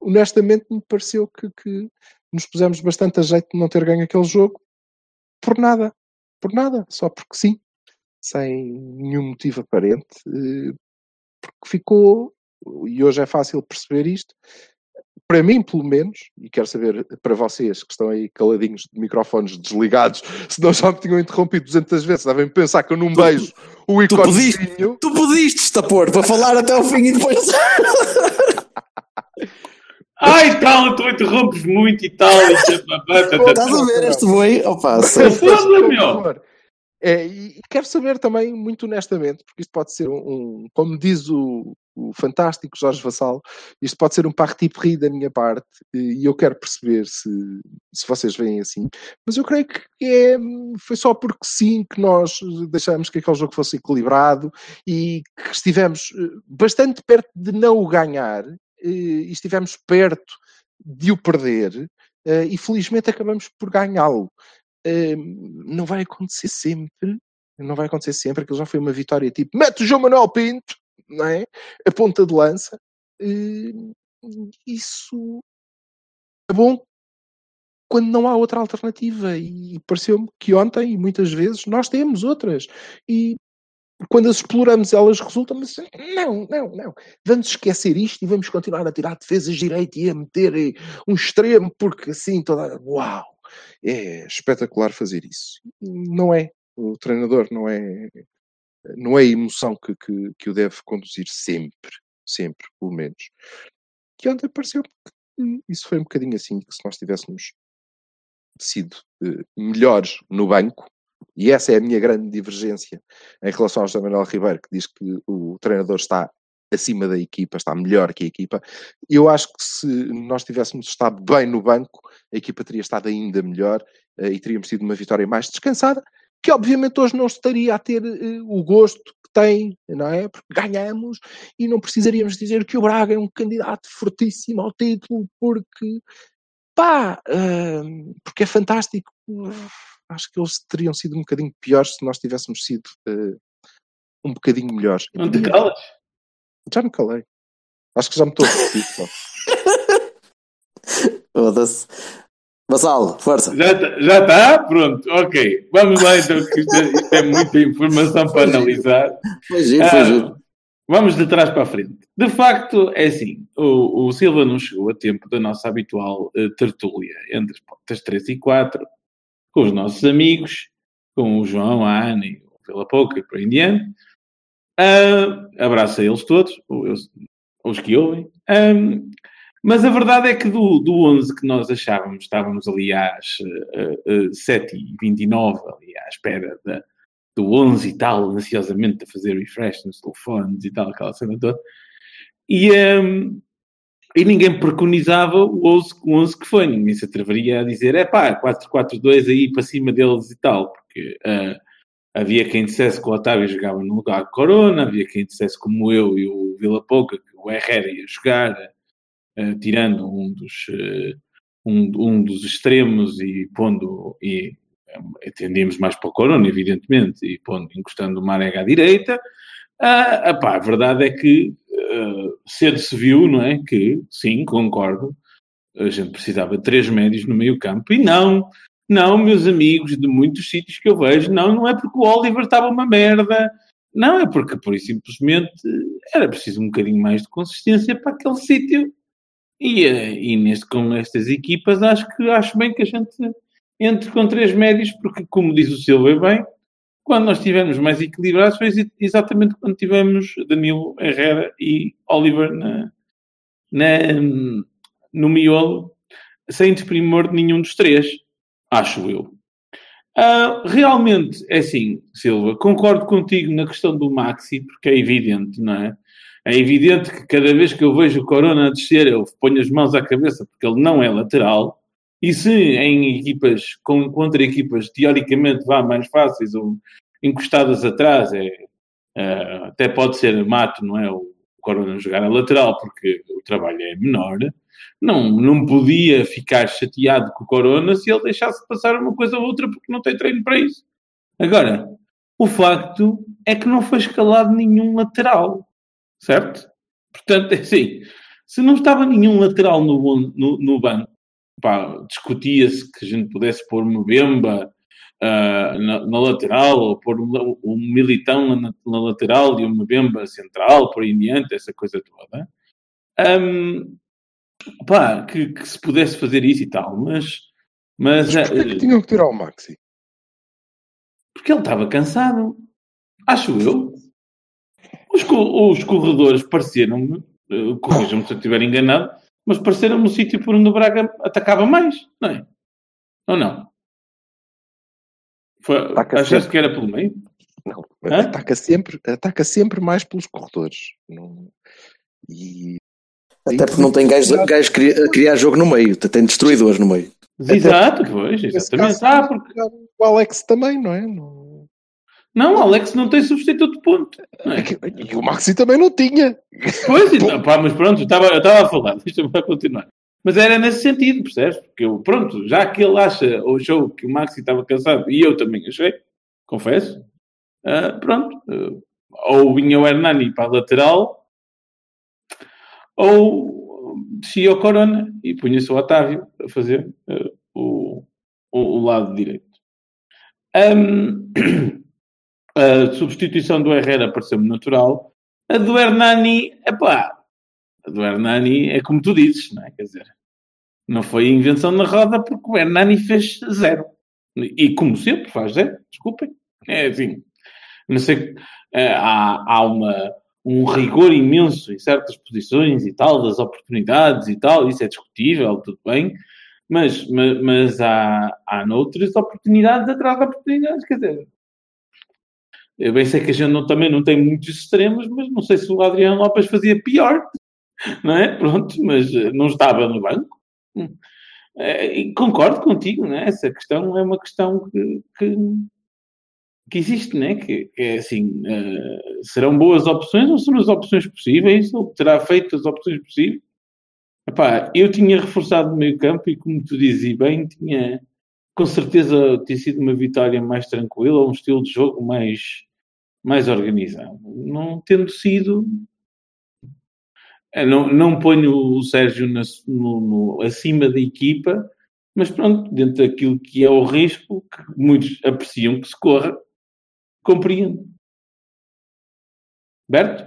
[SPEAKER 3] honestamente me pareceu que, que, nos pusemos bastante a jeito de não ter ganho aquele jogo por nada. Por nada, só porque sim, sem nenhum motivo aparente. Uh, porque ficou, e hoje é fácil perceber isto, para mim, pelo menos, e quero saber para vocês que estão aí caladinhos de microfones desligados, se não já me tinham interrompido 200 vezes, devem pensar que eu não beijo o
[SPEAKER 1] ícone. Tu pediste, tu pediste estapor para falar até o fim e depois.
[SPEAKER 2] Ai, tal, tu interrompes muito e tal.
[SPEAKER 1] Estás a ver este boi? Opa,
[SPEAKER 2] foda meu.
[SPEAKER 3] É, e quero saber também, muito honestamente, porque isto pode ser um, um como diz o, fantástico, Jorge Vassal. Isto pode ser um parti pris da minha parte e eu quero perceber se, se vocês veem assim. Mas eu creio que é, foi só porque sim que nós deixamos que aquele jogo fosse equilibrado e que estivemos eh, bastante perto de não o ganhar eh, e estivemos perto de o perder eh, e felizmente acabamos por ganhá-lo. Não vai acontecer sempre, não vai acontecer sempre, aquilo já foi uma vitória tipo, mete o João Manuel Pinto, não é? A ponta de lança. Isso é bom quando não há outra alternativa. E pareceu-me que ontem, muitas vezes, nós temos outras. E quando as exploramos, elas resultam, mas não, não, não. Vamos esquecer isto e vamos continuar a tirar defesas direito e a meter um extremo, porque assim toda. Uau! É espetacular fazer isso. Não é o treinador não é não é a emoção que, que, que o deve conduzir sempre, sempre, pelo menos. Que ontem pareceu que isso foi um bocadinho assim, que se nós tivéssemos sido uh, melhores no banco, e essa é a minha grande divergência em relação ao José Manuel Ribeiro, que diz que o treinador está acima da equipa, está melhor que a equipa. Eu acho que se nós tivéssemos estado bem no banco, a equipa teria estado ainda melhor uh, e teríamos tido uma vitória mais descansada que obviamente hoje não estaria a ter uh, o gosto que tem, não é? Porque ganhamos e não precisaríamos dizer que o Braga é um candidato fortíssimo ao título, porque pá, uh, porque é fantástico. Uh, acho que eles teriam sido um bocadinho piores se nós tivéssemos sido eh, um bocadinho melhores.
[SPEAKER 2] Não te calas?
[SPEAKER 3] Já me calei. Acho que já me estou a repetir.
[SPEAKER 1] Foda-se. Vassalo, força.
[SPEAKER 2] Já está? Já tá? Pronto, ok. Vamos lá então, que isto é, isto é muita informação para analisar.
[SPEAKER 1] Foi giro, foi
[SPEAKER 2] Ah,
[SPEAKER 1] giro.
[SPEAKER 2] Vamos de trás para a frente. De facto, é assim: o, o Silva não chegou a tempo da nossa habitual eh, tertúlia entre as portas 3 e 4, com os nossos amigos, com o João, a Ana e o Vila Pouca e por aí em diante. Ah, abraço a eles todos, os, os que ouvem. Ahm, mas a verdade é que do, do 11 que nós achávamos, estávamos ali às uh, 7h29, ali à espera da, do 11 e tal, ansiosamente a fazer refresh nos telefones e tal, aquela cena toda. E, um, e ninguém preconizava o 11, o 11 que foi. Ninguém se atreveria a dizer, é pá, 4-4-2 aí para cima deles e tal, porque uh, havia quem dissesse que o Otávio jogava no lugar de Corona, havia quem dissesse como eu e o Vila Pouca que o Herrera ia jogar, uh, tirando um dos, uh, um, um dos extremos e pondo... E, atendíamos mais para o Corona, evidentemente, e pondo, encostando o Marega à direita. Ah, a verdade é que uh, cedo se viu, não é? Que, sim, concordo, a gente precisava de três médios no meio campo. E não, não, meus amigos, de muitos sítios que eu vejo, não, não é porque o Oliver estava uma merda. Não, é porque, por simplesmente, era preciso um bocadinho mais de consistência para aquele sítio. E, uh, e neste, com estas equipas, acho que acho bem que a gente entre com três médios, porque, como diz o Silva bem, quando nós estivemos mais equilibrados foi exatamente quando tivemos Danilo Herrera e Oliver na, na, no miolo, sem desprimor de nenhum dos três, acho eu. Uh, realmente, é assim, Silva, concordo contigo na questão do Maxi, porque é evidente, não é? É evidente que cada vez que eu vejo o Corona a descer, eu ponho as mãos à cabeça, porque ele não é lateral, e se em equipas, com, contra equipas teoricamente vá mais fáceis ou encostadas atrás, é, uh, até pode ser mato, não é? O Corona jogar a lateral porque o trabalho é menor. Não, não podia ficar chateado com o Corona se ele deixasse passar uma coisa ou outra porque não tem treino para isso. Agora, o facto é que não foi escalado nenhum lateral, certo? Portanto, é assim, se não estava nenhum lateral no, no, no banco, discutia-se que a gente pudesse pôr uma bemba uh, na, na, lateral, ou pôr um, um militão na, na, lateral e uma bemba central, por aí em diante, essa coisa toda. Um, pá, que, que, se pudesse fazer isso e tal, mas... Mas,
[SPEAKER 3] mas porquê uh, que tinham que tirar o Maxi?
[SPEAKER 2] Porque ele estava cansado. Acho eu. Os, os corredores pareceram-me, uh, corrijam-me se eu estiver enganado, mas pareceram-me um sítio por onde o Braga atacava mais, não é? Ou não? Foi,
[SPEAKER 3] Tá
[SPEAKER 2] achaste que era pelo meio?
[SPEAKER 3] Não,
[SPEAKER 2] Hã?
[SPEAKER 3] ataca sempre, ataca sempre mais pelos corredores. Não- E
[SPEAKER 1] Até porque não tem gajos gajos a criar- jogo no meio, tem destruidores no meio.
[SPEAKER 2] Exato, pois, exatamente.
[SPEAKER 3] caso,
[SPEAKER 2] Ah, porque...
[SPEAKER 3] o Alex também, não é? Não-
[SPEAKER 2] Não, Alex não tem substituto de ponto. É?
[SPEAKER 3] E o Maxi também não tinha.
[SPEAKER 2] Pois, então, pá, mas pronto, eu estava eu estava a falar, deixa-me continuar. Mas era nesse sentido, percebes? Porque eu, pronto, já que ele acha ou achou que o Maxi estava cansado, e eu também achei, confesso, ah, pronto, ah, ou vinha o Hernani para a lateral, ou descia o Corona e punha-se o Otávio a fazer ah, o, o, o lado direito. Ahm, a substituição do Herrera pareceu-me natural. A do Hernani, epá, a do Hernani é como tu dizes, não é? Quer dizer, não foi invenção na roda porque o Hernani fez zero. E como sempre faz zero, desculpem. É assim, não sei, eh, há, há uma, um rigor imenso em certas posições e tal, das oportunidades e tal, isso é discutível, tudo bem, mas, mas, mas há, há noutras oportunidades atrás de oportunidades, quer dizer, eu bem sei que a gente não, também não tem muitos extremos, mas não sei se o Adriano Lopes fazia pior, não é? Pronto, mas eh, não estava no banco. E concordo contigo, não é? Essa questão é uma questão que, que, que existe, não é? Que, que é assim, eh, serão boas opções ou serão as opções possíveis? Ou terá feito as opções possíveis? Epá, eu tinha reforçado o meio campo e, como tu dizes bem, tinha com certeza ter sido uma vitória mais tranquila, um estilo de jogo mais, mais organizado. Não tendo sido. eh, Não, não ponho o Sérgio na- no- no- acima da equipa, mas pronto, dentro daquilo que é o risco, que muitos apreciam que se corra, compreendo. Berto?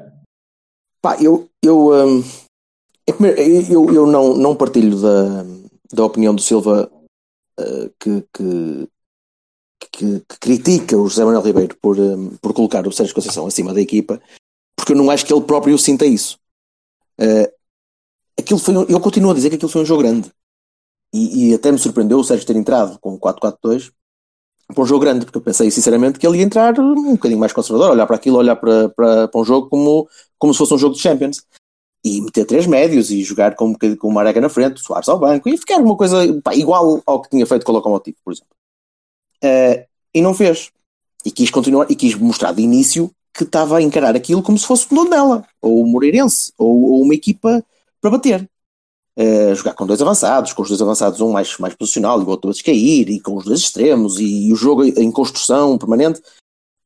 [SPEAKER 1] Pá, eu, eu, hum, é eu, eu não, não partilho da, da opinião do Silva uh, que, que, que- que critica o José Manuel Ribeiro por, hum, por colocar o Sérgio Conceição acima da equipa, porque eu não acho que ele próprio sinta isso. Uh, aquilo foi, um- eu continuo a dizer que aquilo foi um jogo grande. E, e até me surpreendeu o Sérgio ter entrado com 4-4-2 para um jogo grande, porque eu pensei sinceramente que ele ia entrar um bocadinho mais conservador, olhar para aquilo, olhar para, para, para um jogo como, como se fosse um jogo de Champions. E meter três médios e jogar com, um com o Marega na frente, Soares ao banco e ficar uma coisa pá, igual ao que tinha feito com o Locomotivo, por exemplo. Eh, e não fez. E quis continuar, e quis mostrar de início que estava a encarar aquilo como se fosse o Tondela, ou o Moreirense, ou, ou uma equipa para bater. Eh, jogar com dois avançados, com os dois avançados, um mais, mais posicional e o outro a descair, e com os dois extremos, e, e o jogo em construção permanente.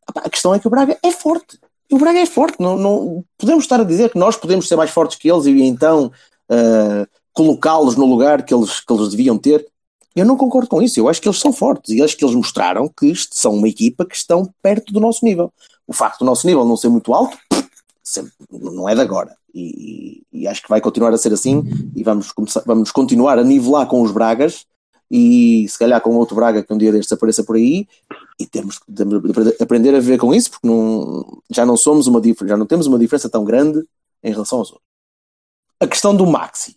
[SPEAKER 1] A questão é que o Braga é forte. O Braga é forte. Não, não, podemos estar a dizer que nós podemos ser mais fortes que eles e então eh, colocá-los no lugar que eles, que eles deviam ter. Eu não concordo com isso. Eu acho que eles são fortes e acho que eles mostraram que são uma equipa que estão perto do nosso nível. O facto do nosso nível não ser muito alto não é de agora. E, e- acho que vai continuar a ser assim e vamos, começar, vamos continuar a nivelar com os Bragas e se calhar com outro Braga que um dia destes apareça por aí e temos que aprender a viver com isso porque não, já não somos uma já não temos uma diferença tão grande em relação aos outros. A questão do Maxi,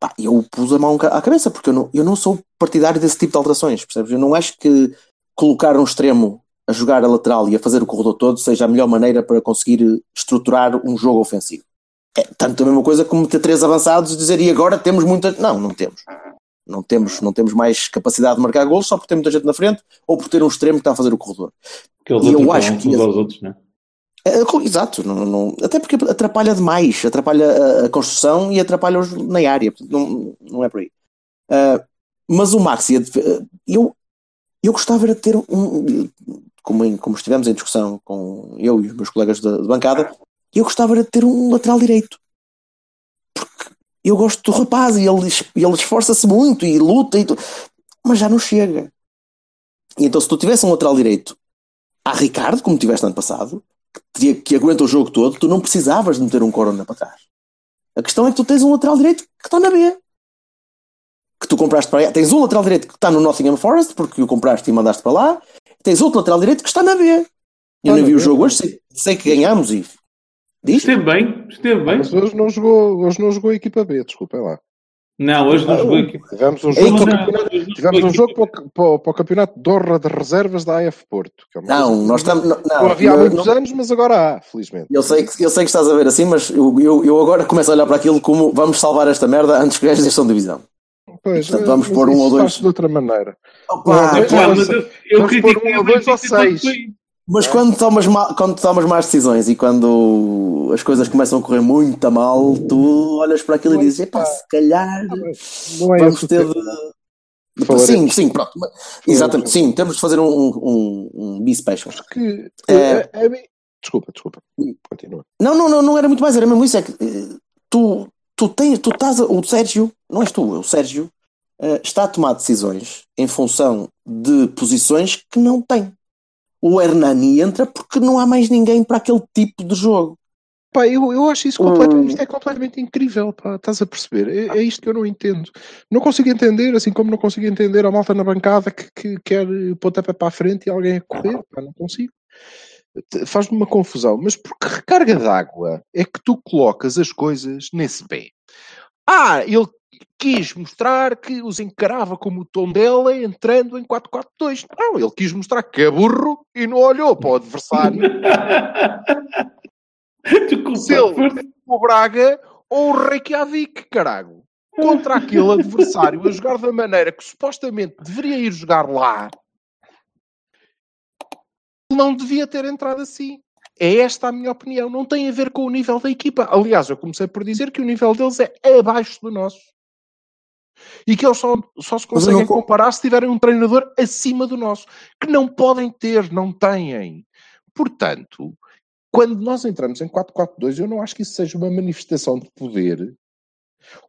[SPEAKER 1] pá, eu pus a mão à cabeça porque eu não, eu não sou partidário desse tipo de alterações, percebes? Eu não acho que colocar um extremo a jogar a lateral e a fazer o corredor todo seja a melhor maneira para conseguir estruturar um jogo ofensivo. É tanto a mesma coisa como ter três avançados e dizer e agora temos muita. Não, não temos. Não temos, não temos mais capacidade de marcar gols só por ter muita gente na frente ou por ter um extremo que está a fazer o corredor.
[SPEAKER 2] Que eles
[SPEAKER 1] E eu acho que
[SPEAKER 2] uns
[SPEAKER 1] esse-
[SPEAKER 2] aos outros, é?
[SPEAKER 1] É, co- exato, não, não- até porque atrapalha demais, atrapalha a, construção e atrapalha-os na área, não, não é por aí. Ah, mas o def- eu, eu gostava era de ter um, como, em- como estivemos em discussão com eu e os meus colegas da de bancada, eu gostava era de ter um lateral direito. Porque eu gosto do rapaz e ele, ele esforça-se muito e luta, e tu- mas já não chega. E então, se tu tivesse um lateral direito a Ricardo, como tiveste ano passado, que, aguenta o jogo todo, tu não precisavas de meter um Corona para trás. A questão é que tu tens um lateral direito que está na B. Que tu compraste para aí. Tens um lateral direito que está no Nottingham Forest, porque o compraste e mandaste para lá. Tens outro lateral direito que está na B. Eu
[SPEAKER 3] Está
[SPEAKER 1] não
[SPEAKER 3] na
[SPEAKER 1] vi o
[SPEAKER 3] B.
[SPEAKER 1] jogo hoje, sei, sei que ganhámos e. Diz?
[SPEAKER 2] Esteve bem, esteve bem.
[SPEAKER 3] Mas hoje não jogou, hoje não jogou a equipa B, desculpem lá.
[SPEAKER 2] Não, hoje não jogou aqui.
[SPEAKER 3] Tivemos um jogo,
[SPEAKER 1] que-
[SPEAKER 3] para o campeonato- tivemos um jogo para, o- para o- para o campeonato de honra de reservas da AF Porto. que é
[SPEAKER 1] Não, nós estamos. Não,
[SPEAKER 3] Não
[SPEAKER 1] não,
[SPEAKER 3] havia há
[SPEAKER 1] não-
[SPEAKER 3] muitos anos, mas agora há, felizmente.
[SPEAKER 1] Eu sei, que, eu sei que estás a ver assim, mas eu, eu, eu agora começo a olhar para aquilo como vamos salvar esta merda antes que gajos deixam divisão.
[SPEAKER 3] Pois,
[SPEAKER 1] Portanto,
[SPEAKER 3] é,
[SPEAKER 1] vamos pôr um ou dois.
[SPEAKER 3] de outra maneira.
[SPEAKER 1] Opa,
[SPEAKER 3] Não,
[SPEAKER 2] É, pá, mas eu, eu
[SPEAKER 3] pôr um ou dois ou seis.
[SPEAKER 1] Mas quando tomas, mal, quando tomas más decisões e quando as coisas começam a correr muito a mal, tu olhas para aquilo e dizes: epá, se calhar
[SPEAKER 3] Não é
[SPEAKER 1] vamos ter de.
[SPEAKER 3] Falaremos.
[SPEAKER 1] Sim, sim, pronto. Exatamente, sim, temos de fazer um, um, um B-Special.
[SPEAKER 3] Que,
[SPEAKER 1] É.
[SPEAKER 3] é, é, Desculpa, desculpa. Continua.
[SPEAKER 1] Não, não, não, não era muito mais, era mesmo isso. É que eh, tu, tu tens, tu estás, o Sérgio, não és tu, é o Sérgio, está a tomar decisões em função de posições que não tem. O Hernani entra porque não há mais ninguém para aquele tipo de jogo.
[SPEAKER 3] Pá, eu, eu acho isso
[SPEAKER 1] Hum.
[SPEAKER 3] completamente, isto é completamente incrível, pá, estás a perceber? É, é isto que eu não entendo. Não consigo entender, assim como não consigo entender a malta na bancada que, que quer pontapé para a frente e alguém a correr, pá, não consigo. Faz-me uma confusão, mas por que recarga d'água é que tu colocas as coisas nesse pé? Ah, ele quis mostrar que os encarava como o tom dela entrando em 4-4-2. Não, ele quis mostrar que é burro e não olhou para o adversário Se ele- o Braga ou o Reykjavik, caralho. Contra aquele adversário a jogar da maneira que supostamente deveria ir jogar lá, não devia ter entrado assim. É esta a minha opinião. Não tem a ver com o nível da equipa. Aliás, eu comecei por dizer que o nível deles é abaixo do nosso. E que eles só, só se conseguem comparar se tiverem um treinador acima do nosso. Que não podem ter, não têm. Portanto, quando nós entramos em 4-4-2, eu não acho que isso seja uma manifestação de poder.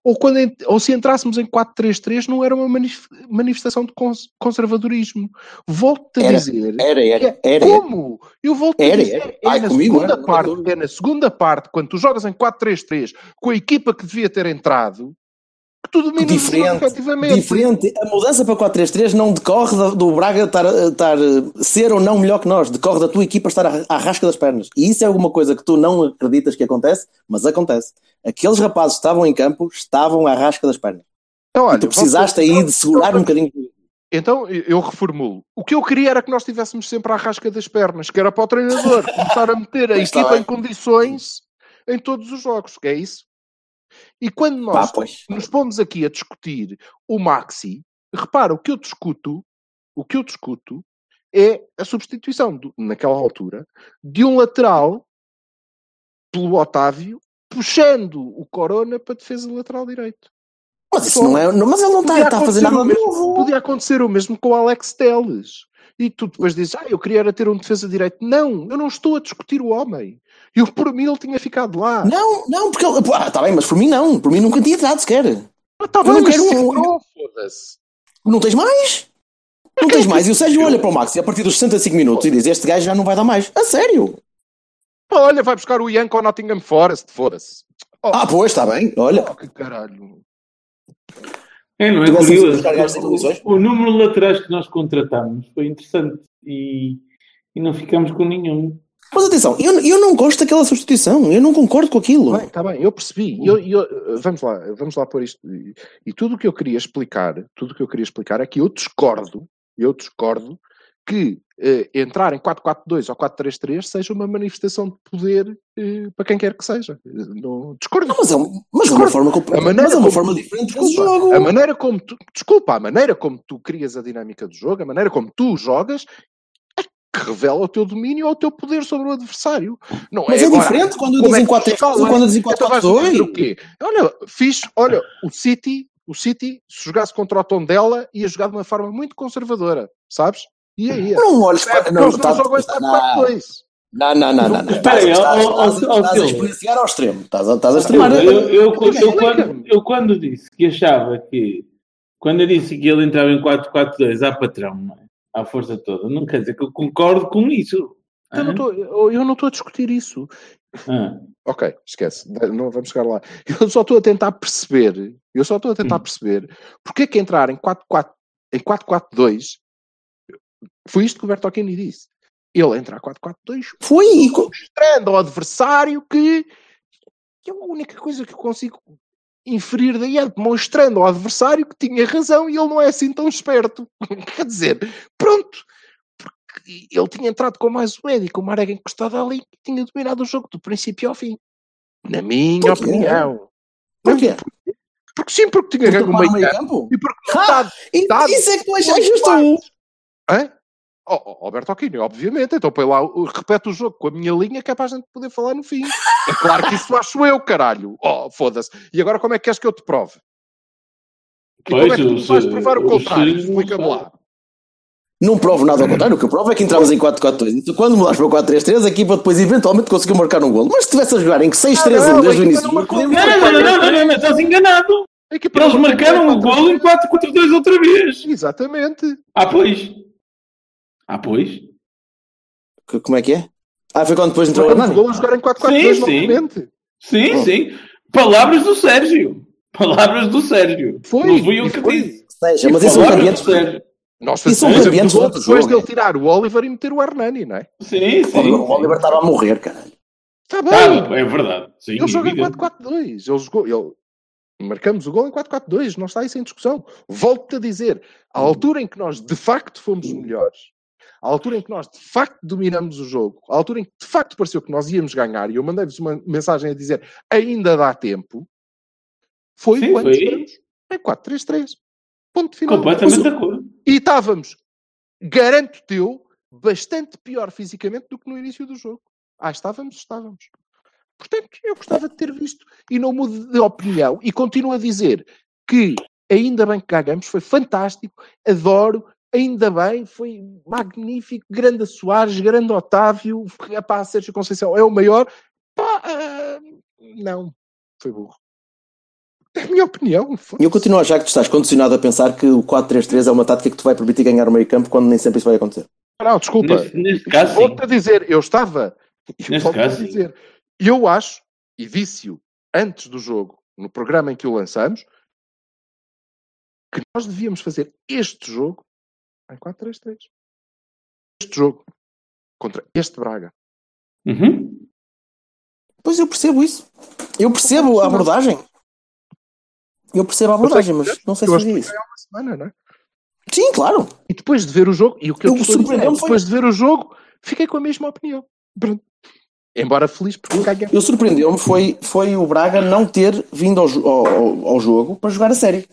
[SPEAKER 3] Ou, quando, ou se entrássemos em 4-3-3, não era uma manif- manifestação de cons- conservadorismo. Volto a
[SPEAKER 1] Era,
[SPEAKER 3] dizer.
[SPEAKER 1] Era, era,
[SPEAKER 3] é-
[SPEAKER 1] era.
[SPEAKER 3] Como? Eu volto
[SPEAKER 1] Era,
[SPEAKER 3] a dizer.
[SPEAKER 1] era.
[SPEAKER 3] É,
[SPEAKER 1] Ai,
[SPEAKER 3] na
[SPEAKER 1] comigo
[SPEAKER 3] segunda
[SPEAKER 1] era,
[SPEAKER 3] parte, é na segunda parte, quando tu jogas em 4-3-3 com a equipa que devia ter entrado, que tu dominas o jogo
[SPEAKER 1] Diferente, diferente. A mudança para 4-3-3 não decorre do Braga estar, estar, ser ou não melhor que nós, decorre da tua equipa estar à, rasca das pernas. E isso é alguma coisa que tu não acreditas que acontece, mas acontece. Aqueles rapazes que estavam em campo estavam à rasca das pernas.
[SPEAKER 3] Então, olha,
[SPEAKER 1] e tu precisaste aí de segurar um bocadinho.
[SPEAKER 3] Então eu reformulo. O que eu queria era que nós estivéssemos sempre à rasca das pernas, que era para o treinador começar a meter a equipa
[SPEAKER 1] bem.
[SPEAKER 3] em condições em todos os jogos, que é isso. E quando nós
[SPEAKER 1] Pá,
[SPEAKER 3] nos pomos aqui a discutir o Maxi, repara, o que eu discuto, o que eu discuto é a substituição, do- naquela altura, de um lateral pelo Otávio, puxando o Corona para a defesa lateral direito.
[SPEAKER 1] Mas isso não é. não- mas ele não está, está a fazer
[SPEAKER 3] acontecer
[SPEAKER 1] nada
[SPEAKER 3] mesmo-
[SPEAKER 1] novo.
[SPEAKER 3] Podia acontecer o mesmo com o Alex Teles. E tu depois dizes, ah, eu queria era ter um defesa direito. Não, eu não estou a discutir o homem. Eu, por mim, ele tinha ficado lá.
[SPEAKER 1] Não, não, porque ele. Ah, está bem, mas por mim não. Por mim nunca tinha entrado sequer.
[SPEAKER 3] Ah, tá
[SPEAKER 1] eu
[SPEAKER 3] bem,
[SPEAKER 1] não
[SPEAKER 3] mas
[SPEAKER 1] quero um-
[SPEAKER 3] foda-se.
[SPEAKER 1] Não tens mais? Não tens mais. E o Sérgio olha para o Max e a partir dos 65 minutos e diz: Este gajo já não vai dar mais. A sério?
[SPEAKER 3] Olha, vai buscar o Ian com o Nottingham Forest, foda-se. Oh,
[SPEAKER 1] Ah, pois, está bem. Olha.
[SPEAKER 3] oh, que caralho.
[SPEAKER 2] É, não é curioso? O, o número de laterais que nós contratamos foi interessante e, e não ficamos com nenhum.
[SPEAKER 1] Mas atenção, eu, eu não gosto daquela substituição. Eu não concordo com aquilo.
[SPEAKER 3] Bem, tá bem, eu percebi. Eu, eu- vamos lá, vamos lá pôr isto. E, e tudo o que eu queria explicar, tudo o que eu queria explicar é que eu discordo, eu discordo que eh, entrar em 4-4-2 ou 4-3-3 seja uma manifestação de poder eh, para quem quer que seja. Eh, Não, discordo.
[SPEAKER 1] Não, mas é, um- mas é uma
[SPEAKER 3] Discordo.
[SPEAKER 1] forma,
[SPEAKER 3] A
[SPEAKER 1] completamente-
[SPEAKER 3] maneira
[SPEAKER 1] mas é uma
[SPEAKER 3] como-
[SPEAKER 1] forma diferente
[SPEAKER 3] Desculpa,
[SPEAKER 1] jogo.
[SPEAKER 3] A maneira como tu, desculpa, a maneira como tu crias a dinâmica do jogo, a maneira como tu jogas, é que revela o teu domínio ou o teu poder sobre o adversário. Não
[SPEAKER 1] Mas
[SPEAKER 3] é,
[SPEAKER 1] é
[SPEAKER 3] agora,
[SPEAKER 1] diferente quando
[SPEAKER 3] como
[SPEAKER 1] dizem
[SPEAKER 3] é que
[SPEAKER 1] 4
[SPEAKER 3] tu falas?
[SPEAKER 1] quando dizem
[SPEAKER 3] Então vais
[SPEAKER 1] 4
[SPEAKER 3] dizer
[SPEAKER 1] 2
[SPEAKER 3] o quê? Olha, fiz, olha, o City, o City, se jogasse contra o Tondela, ia jogar de uma forma muito conservadora, sabes? E aí?
[SPEAKER 1] Não olhes
[SPEAKER 3] É
[SPEAKER 1] para. Não, tá- não,
[SPEAKER 3] 4-4-2.
[SPEAKER 1] não, não, não, não.
[SPEAKER 2] Espera aí,
[SPEAKER 1] Estás- a experienciar ao extremo. Estás a- estás a extremar.
[SPEAKER 2] Eu, eu, quando, eu quando disse que achava que quando eu disse que ele entrava em 4-4-2 à patrão, não é? à força toda, não quer dizer que eu concordo com isso.
[SPEAKER 3] Eu não tô- eu- eu não estou a discutir isso.
[SPEAKER 2] Ah,
[SPEAKER 3] Ok, esquece, não vamos chegar lá. Eu só estou a tentar perceber, eu só estou a tentar
[SPEAKER 2] Hum.
[SPEAKER 3] perceber porque é que entrar em 4-4 em 4-4-2 foi isto que o Bertocchini disse. Ele entra a 4-4-2
[SPEAKER 1] Foi.
[SPEAKER 3] mostrando ao adversário que, que é a única coisa que eu consigo inferir daí, mostrando ao adversário que tinha razão e ele não é assim tão esperto. Quer dizer, pronto. Porque ele tinha entrado com mais um médico, o Marega encostado ali e tinha dominado o jogo do princípio ao fim. Na minha
[SPEAKER 1] Porquê?
[SPEAKER 3] opinião.
[SPEAKER 1] Porquê?
[SPEAKER 3] Porque sim, porque tinha
[SPEAKER 1] Porque
[SPEAKER 3] ganho o meio campo. E porque
[SPEAKER 1] Ah,
[SPEAKER 3] metade,
[SPEAKER 1] E-
[SPEAKER 3] metade
[SPEAKER 1] Isso é que tu achas justo.
[SPEAKER 3] Hã? Oh, oh, Alberto Aquino, obviamente. Então põe lá, repete o jogo com a minha linha que é para a gente poder falar no fim. É claro que isso acho eu, caralho. Oh, foda-se. E agora como é que queres que eu te prove? E como é que tu vais provar o contrário? Explica-me
[SPEAKER 2] não
[SPEAKER 3] lá.
[SPEAKER 1] Não provo nada ao contrário. O que eu provo é que entramos em 4-4-2. E quando mudares para o 4-3-3, a equipa depois eventualmente conseguiu marcar um golo. Mas se estivesse a jogar em 6-3-1
[SPEAKER 3] Ah,
[SPEAKER 1] desde o início,
[SPEAKER 3] não
[SPEAKER 2] Não, não, não, não, não, não, não, estás enganado. Eles marcaram o gol em 4-4-2 outra vez.
[SPEAKER 3] Exatamente.
[SPEAKER 2] Ah, pois. Ah, pois.
[SPEAKER 1] Que- Como é que é? Ah, foi quando depois entrou o Hernani.
[SPEAKER 3] gol a jogar em 4-4-2
[SPEAKER 2] Sim, sim.
[SPEAKER 3] novamente.
[SPEAKER 2] Sim,
[SPEAKER 1] Oh.
[SPEAKER 2] sim. Palavras do Sérgio. Palavras do Sérgio.
[SPEAKER 3] Foi,
[SPEAKER 2] Não fui eu que
[SPEAKER 3] foi.
[SPEAKER 2] disse.
[SPEAKER 1] Seja, mas isso são
[SPEAKER 2] Palavras
[SPEAKER 1] campeonatos.
[SPEAKER 2] do Sérgio.
[SPEAKER 3] Nós
[SPEAKER 1] E são
[SPEAKER 3] fazemos
[SPEAKER 1] campeões
[SPEAKER 3] o gol
[SPEAKER 1] durante o
[SPEAKER 3] depois
[SPEAKER 1] jogo,
[SPEAKER 3] dele tirar o Oliver e meter o Hernani, não é?
[SPEAKER 2] Sim, sim.
[SPEAKER 1] O Oliver estava a morrer, caralho.
[SPEAKER 3] Está bem.
[SPEAKER 2] Tá, é verdade. Sim,
[SPEAKER 3] Ele joga em
[SPEAKER 2] evidente.
[SPEAKER 3] 4-4-2. Ele jogou. Ele... Marcamos o gol em 4-4-2. Não está aí sem discussão. Volto-te a dizer. À altura em que nós de facto fomos os melhores, à altura em que nós de facto dominamos o jogo, à altura em que de facto pareceu que nós íamos ganhar, e eu mandei-vos uma mensagem a dizer ainda dá tempo, foi
[SPEAKER 2] Sim,
[SPEAKER 3] quando
[SPEAKER 2] foi.
[SPEAKER 3] em 4-3-3. Ponto final.
[SPEAKER 2] Completamente de acordo.
[SPEAKER 3] E estávamos, garanto-te eu, bastante pior fisicamente do que no início do jogo. Ah, estávamos, estávamos. Portanto, eu gostava de ter visto e não mudo de opinião e continuo a dizer que ainda bem que ganhamos, foi fantástico, adoro, ainda bem, foi magnífico, grande a Soares, grande Otávio, pá, Sérgio Conceição é o maior. Pá, ah, não, foi burro. É a minha opinião.
[SPEAKER 1] Eu continuo a achar que tu estás condicionado a pensar que o 4-3-3 é uma tática que te vai permitir ganhar o meio campo quando nem sempre isso vai acontecer.
[SPEAKER 3] Não, desculpa.
[SPEAKER 2] Neste, neste caso.
[SPEAKER 3] Volto a dizer, eu estava.
[SPEAKER 2] Neste
[SPEAKER 3] a
[SPEAKER 2] caso, sim.
[SPEAKER 3] dizer, eu acho, e disse-o antes do jogo, no programa em que o lançamos, que nós devíamos fazer este jogo em 4-3-3. Este jogo contra este Braga.
[SPEAKER 2] Uhum.
[SPEAKER 1] Pois eu percebo isso. Eu percebo a abordagem. Eu percebo a abordagem, mas não sei se
[SPEAKER 3] expliquei
[SPEAKER 1] isso.
[SPEAKER 3] há uma semana, não é?
[SPEAKER 1] Sim, claro.
[SPEAKER 3] E depois de ver o jogo, e o que eu,
[SPEAKER 1] Eu
[SPEAKER 3] é,
[SPEAKER 1] surpreendeu-me foi-
[SPEAKER 3] depois de ver o jogo, fiquei com a mesma opinião. Pronto. Embora feliz porque.
[SPEAKER 1] Eu surpreendeu-me foi, foi o Braga não ter vindo ao, ao- ao- ao jogo para jogar a sério.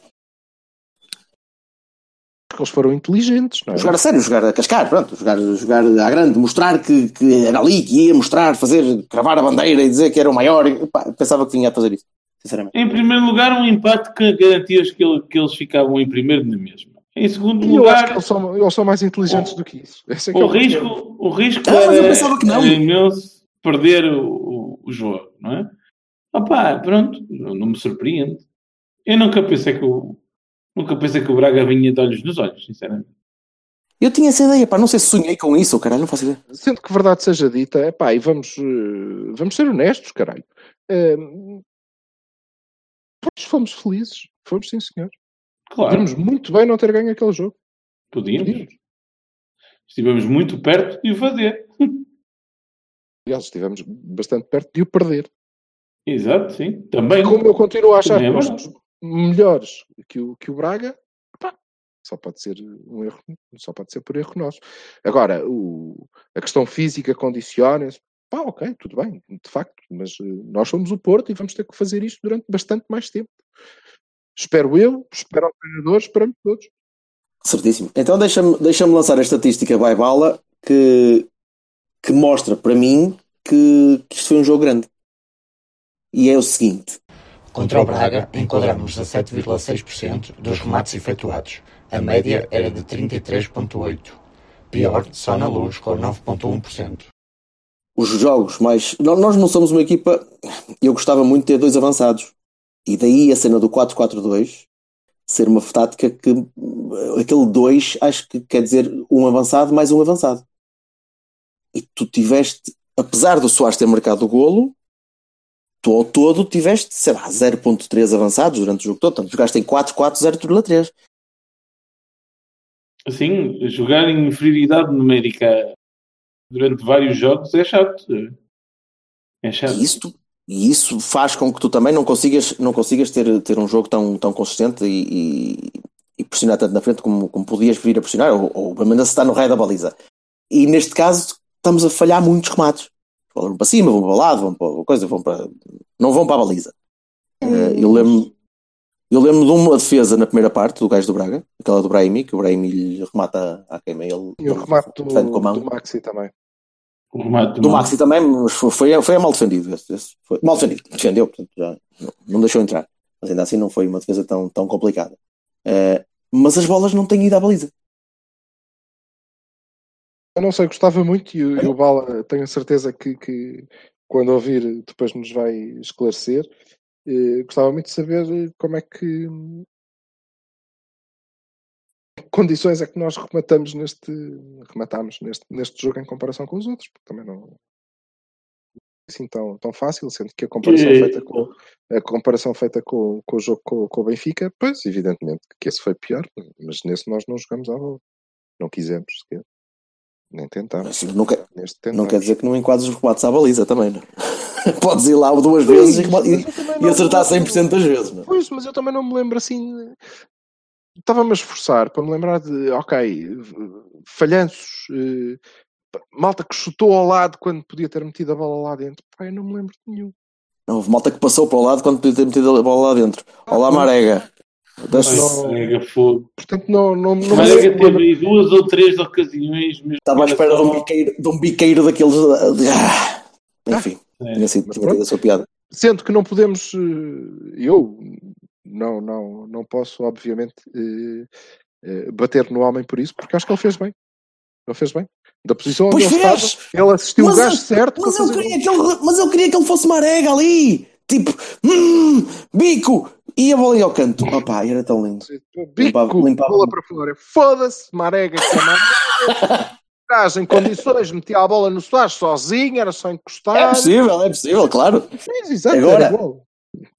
[SPEAKER 3] Porque eles foram inteligentes, não é?
[SPEAKER 1] Jogar a sério, jogar a cascar, pronto, jogar, jogar à grande, mostrar que, que era ali, que ia mostrar, fazer, cravar a bandeira e dizer que era o maior. Pensava que vinha a fazer isso, sinceramente.
[SPEAKER 2] Em primeiro lugar, um empate que garantia que, ele- que eles ficavam em primeiro na mesma. Em segundo
[SPEAKER 3] eu acho
[SPEAKER 2] lugar,
[SPEAKER 3] que eles são, eles são mais inteligentes do que isso. É que é
[SPEAKER 2] o
[SPEAKER 3] problema.
[SPEAKER 2] risco, o risco
[SPEAKER 1] Ah, mas eu
[SPEAKER 2] era,
[SPEAKER 1] pensava que não.
[SPEAKER 2] era imenso perder o, o, o jogo, não é? Opá, pronto, não, não me surpreende. Eu nunca pensei que o, nunca pensei que o Braga vinha de olhos nos olhos, sinceramente.
[SPEAKER 1] Eu tinha essa ideia, pá, não sei se sonhei com isso, ou caralho, não faço ideia.
[SPEAKER 3] Sendo que verdade seja dita, é pá, e vamos, eh, vamos ser honestos, caralho. Eh, pois fomos felizes, fomos sim, senhor.
[SPEAKER 2] Claro,
[SPEAKER 3] Podemos muito bem não ter ganho aquele jogo.
[SPEAKER 2] podíamos.
[SPEAKER 3] Podíamos.
[SPEAKER 2] Estivemos muito perto de o fazer.
[SPEAKER 3] Aliás, estivemos bastante perto de o perder.
[SPEAKER 2] Exato, sim. Também.
[SPEAKER 3] Como eu continuo a achar que nós melhores que o, que o Braga, pá, só pode ser um erro, só pode ser por erro nosso. Agora, o, a questão física condiciona-se. Pá, ok, tudo bem, de facto, mas eh, nós somos o Porto e vamos ter que fazer isto durante bastante mais tempo. Espero eu, espero o treinador, esperamos todos.
[SPEAKER 1] Certíssimo. Então deixa-me deixa lançar a estatística by bala que, que mostra para mim que, que isto foi um jogo grande. E é o seguinte:
[SPEAKER 4] Contra o Braga, enquadramos a 7,6% dos remates efetuados. A média era de 33,8%. Pior, só na luz, com 9,1%.
[SPEAKER 1] os jogos mais. nó- Nós não somos uma equipa. Eu gostava muito de ter dois avançados. E daí a cena do 4-4-2 ser uma tática que aquele 2 acho que quer dizer um avançado mais um avançado. E tu tiveste, apesar do Soares ter marcado o golo, tu ao todo tiveste, sei lá, 0.3 avançados durante o jogo todo. Portanto, jogaste em 4-4-0,3.
[SPEAKER 2] Assim, jogar em inferioridade numérica durante vários jogos é chato. É chato.
[SPEAKER 1] E isso tu, E isso faz com que tu também não consigas, não consigas ter, ter um jogo tão, tão consistente e, e, e pressionar tanto na frente como, como podias vir a pressionar, ou, ou pelo menos estar no raio da baliza. E neste caso estamos a falhar muitos remates. Vão para cima, vão para o lado, vão para coisa, vão para. não vão para a baliza. Uh, eu lembro eu lembro de uma defesa na primeira parte do gajo do Braga, aquela do Brahimi, que o Brahimi lhe remata à queima. Ele,
[SPEAKER 3] e o remate do, do Maxi também.
[SPEAKER 2] O remate
[SPEAKER 1] do, do Maxi também, mas foi, foi, foi mal defendido. Esse, esse foi, mal defendido, defendeu, portanto já não, não, deixou entrar. Mas ainda assim não foi uma defesa tão, tão complicada. Uh, mas as bolas não têm ido à baliza.
[SPEAKER 3] Eu não sei, gostava muito e, o Bala tenho a certeza que, que quando ouvir depois nos vai esclarecer. Eh, gostava muito de saber como é que condições é que nós rematamos neste rematamos neste, neste jogo em comparação com os outros, porque também não assim tão, tão fácil, sendo que a comparação feita com a comparação feita com, com o jogo com, com, o Benfica, pois evidentemente que esse foi pior, mas nesse nós não jogamos à bola. Não quisemos sequer. Nem tentámos.
[SPEAKER 1] Não, quer, não quer dizer que não enquadres os remates à baliza também, não? Podes ir lá duas vezes e, e, e acertar 100% das vezes. Não?
[SPEAKER 3] Pois, mas eu também não me lembro assim. Estava-me a esforçar para me lembrar de, ok, falhanços, uh, malta que chutou ao lado quando podia ter metido a bola lá dentro. Pai, eu não me lembro de nenhum.
[SPEAKER 1] Não, houve malta que passou para o lado quando podia ter metido a bola lá dentro. Olá, Marega.
[SPEAKER 2] Marega, fogo.
[SPEAKER 3] Portanto, não, não, não
[SPEAKER 2] Marega teve duas ou três ocasiões.
[SPEAKER 1] Estava à espera de um biqueiro, de um biqueiro daqueles. Ah, enfim. É. Tinha sido tido a sua piada.
[SPEAKER 3] Sendo que não podemos, eh, eu não, não, não posso, obviamente, eh, eh, bater no homem por isso, porque acho que ele fez bem. Ele fez bem. Da posição onde ele estava, ele assistiu o gajo certo.
[SPEAKER 1] Mas eu, queria que ele, mas eu queria que ele fosse marega ali. Tipo, hum, bico, e a bola ia ao canto. Opá, era tão lindo.
[SPEAKER 3] Bico, limpava, limpava. bola para fora. Foda-se, marega, é marega. gajo em condições, metia a bola no Soares sozinho, era só encostar.
[SPEAKER 1] É possível, é possível, claro.
[SPEAKER 3] Pois, exato, Agora,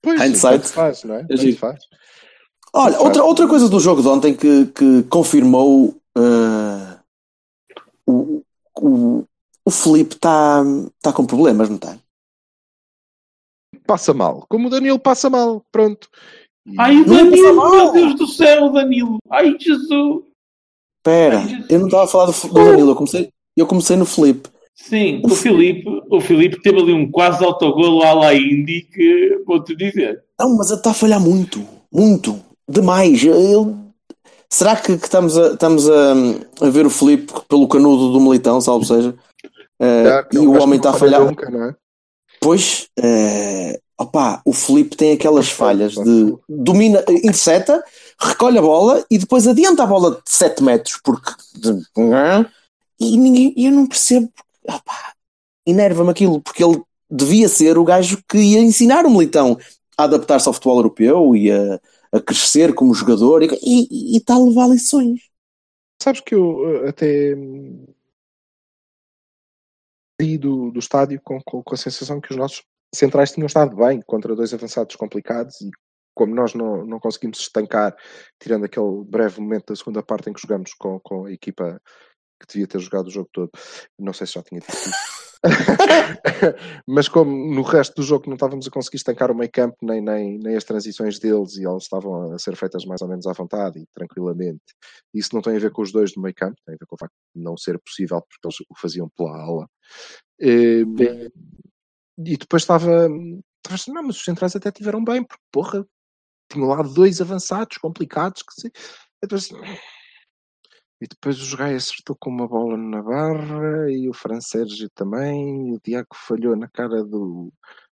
[SPEAKER 3] pois,
[SPEAKER 1] hindsight.
[SPEAKER 3] faz, não é? faz.
[SPEAKER 1] Olha, outra, outra coisa do jogo de ontem que, que confirmou uh, o, o, o Felipe está tá com problemas, não está?
[SPEAKER 3] Passa mal, como o Danilo passa mal, pronto.
[SPEAKER 2] Ai, o Danilo, meu Deus do céu, Danilo. Ai, Jesus.
[SPEAKER 1] Espera, eu não estava a falar do, do Danilo, eu comecei, eu comecei no Felipe.
[SPEAKER 2] Sim, o, o Felipe, o Felipe teve ali um quase autogolo à la Indy que vou-te dizer.
[SPEAKER 1] Não, mas ele está a falhar muito, muito, demais. Ele... Será que, que, estamos, a, estamos a, a, ver o Felipe pelo canudo do Militão, salvo seja? Uh, é, e o homem está a falhar. Nunca, não é? Pois, uh, Opa, o Felipe tem aquelas falhas de domina, intercepta, recolhe a bola e depois adianta a bola de 7 metros porque e ninguém, eu não percebo opa, enerva-me aquilo porque ele devia ser o gajo que ia ensinar o Militão a adaptar-se ao futebol europeu e a, a crescer como jogador e, e, e está a levar lições.
[SPEAKER 3] Sabes que eu até saí do, do estádio com, com, com a sensação que os nossos centrais tinham estado bem contra dois avançados complicados e como nós não, não conseguimos estancar, tirando aquele breve momento da segunda parte em que jogamos com, com a equipa que devia ter jogado o jogo todo, não sei se já tinha dito isso. Mas como no resto do jogo não estávamos a conseguir estancar o meio campo, nem, nem, nem as transições deles, e elas estavam a ser feitas mais ou menos à vontade e tranquilamente. Isso não tem a ver com os dois do meio campo, tem a ver com o facto de não ser possível, porque eles o faziam pela ala. E, e depois estava, estava assim, não, mas os centrais até tiveram bem, porque porra, tinham lá dois avançados complicados que se. Depois, e depois o Jogai acertou com uma bola na barra e o Fran Sérgio também, e o Diago falhou na cara do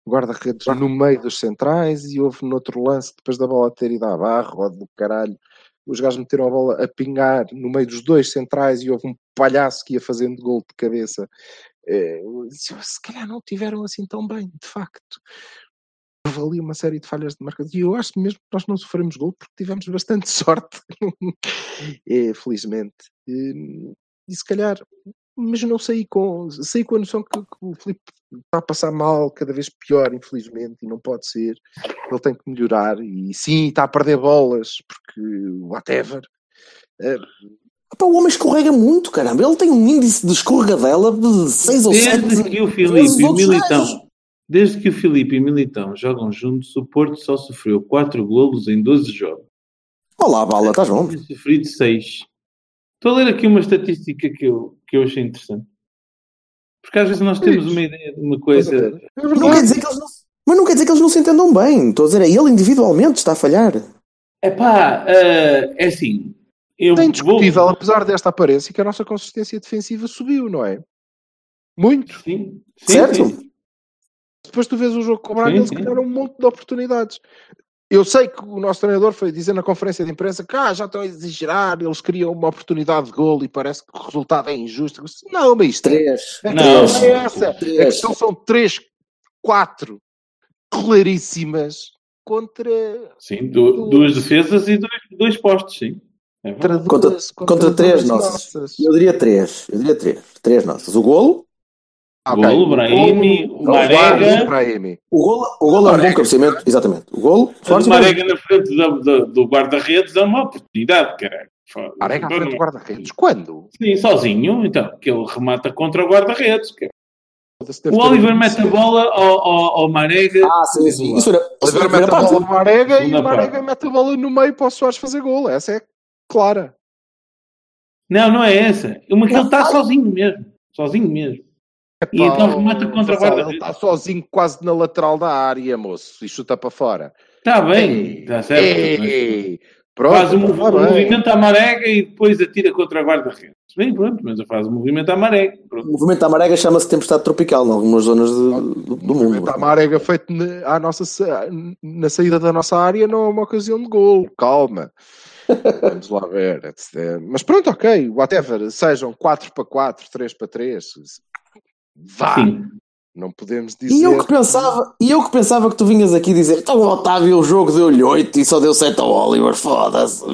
[SPEAKER 3] guarda-redes no meio dos centrais e houve no outro lance, depois da bola ter ido à barra ou do caralho, os gajos meteram a bola a pingar no meio dos dois centrais e houve um palhaço que ia fazendo gol de cabeça é, se calhar não tiveram assim tão bem, de facto. Houve ali uma série de falhas de marca. E eu acho mesmo que nós não sofremos gol porque tivemos bastante sorte, é, felizmente. E, e, se calhar, mas não saí com, saí com a noção que, que, o Filipe está a passar mal, cada vez pior, infelizmente, e não pode ser. Ele tem que melhorar. E sim, está a perder bolas, porque whatever.
[SPEAKER 1] Epá, o homem escorrega muito, caramba. Ele tem um índice de escorregadela de 6 ou 7.
[SPEAKER 2] Desde que o Filipe e o Militão, Desde que o Filipe e o Militão jogam juntos, o Porto só sofreu 4 golos em 12 jogos.
[SPEAKER 1] Olá, bala, estás bom?
[SPEAKER 2] Tem sofrido 6. Estou a ler aqui uma estatística que eu, que eu achei interessante. Porque às vezes nós temos uma ideia de uma coisa.
[SPEAKER 3] É
[SPEAKER 1] Não quer dizer que eles não, mas não quer dizer que eles não se entendam bem. Estou a dizer, é ele individualmente está a falhar.
[SPEAKER 2] É pá, é assim. Eu
[SPEAKER 3] É indiscutível,
[SPEAKER 2] vou...
[SPEAKER 3] apesar desta aparência, que a nossa consistência defensiva subiu, não é? Muito.
[SPEAKER 2] Sim, sim,
[SPEAKER 1] Certo?
[SPEAKER 2] sim.
[SPEAKER 3] Depois tu vês o jogo com o Braga,
[SPEAKER 2] Sim,
[SPEAKER 3] eles criaram um monte de oportunidades. Eu sei que o nosso treinador foi dizer na conferência de imprensa que ah, já estão a exagerar, eles criam uma oportunidade de golo e parece que o resultado é injusto. Disse, Não, mas isto é,
[SPEAKER 1] Três.
[SPEAKER 3] a
[SPEAKER 2] Não.
[SPEAKER 3] é essa. A
[SPEAKER 1] Três.
[SPEAKER 3] questão são três, quatro claríssimas contra,
[SPEAKER 2] Sim, du- duas defesas e dois, dois postos, sim. É
[SPEAKER 3] contra.
[SPEAKER 1] Contra- contra três
[SPEAKER 3] duas
[SPEAKER 1] nossas. Eu diria três. Eu diria três. Três nossas. O golo.
[SPEAKER 3] Ah,
[SPEAKER 2] Golo, Brahimi,
[SPEAKER 3] Golo,
[SPEAKER 2] o Marega.
[SPEAKER 3] Brahimi.
[SPEAKER 1] O golo, o golo é um bom cabeceamento. Exatamente. O golo. Forte
[SPEAKER 2] o Marega na frente do, do, do guarda-redes é uma oportunidade, caralho.
[SPEAKER 3] Marega à frente do guarda-redes. Quando?
[SPEAKER 2] Sim, sozinho, então, que ele remata contra o guarda-redes. cara.
[SPEAKER 3] Deve
[SPEAKER 2] O Oliver mete a bola ao, ao, ao Marega.
[SPEAKER 1] Ah, sim, sim. Isso era,
[SPEAKER 3] Oliver mete a bola no Marega e o Marega mete a bola no meio para o Soares fazer gol. Essa é clara.
[SPEAKER 2] Não, não é essa. Uma que ele está sozinho mesmo. Sozinho mesmo. E
[SPEAKER 3] Epá,
[SPEAKER 2] então remata contra o
[SPEAKER 3] Vassal,
[SPEAKER 2] guarda-redes.
[SPEAKER 3] Ele está sozinho quase na lateral da área, moço. E chuta para fora.
[SPEAKER 2] Está bem, está certo. mas
[SPEAKER 3] pronto,
[SPEAKER 2] Faz um, um
[SPEAKER 3] bem.
[SPEAKER 2] movimento à marega e depois atira contra o guarda-redes. Bem, pronto, mas faz um movimento à marega.
[SPEAKER 1] O
[SPEAKER 2] Pronto.
[SPEAKER 1] movimento da marega chama-se tempestade tropical em algumas zonas de- do, do mundo.
[SPEAKER 3] Está a Marega feito na, à nossa, sa- na saída da nossa área não é uma ocasião de gol. Calma. Vamos lá ver. É, Mas pronto, ok. Whatever. Sejam 4 para 4, 3 para 3. Vá.
[SPEAKER 2] Sim.
[SPEAKER 3] Não podemos dizer.
[SPEAKER 1] E eu que pensava, e eu que pensava que tu vinhas aqui dizer então o Otávio o jogo deu-lhe 8 e só deu 7 ao Oliver, foda-se.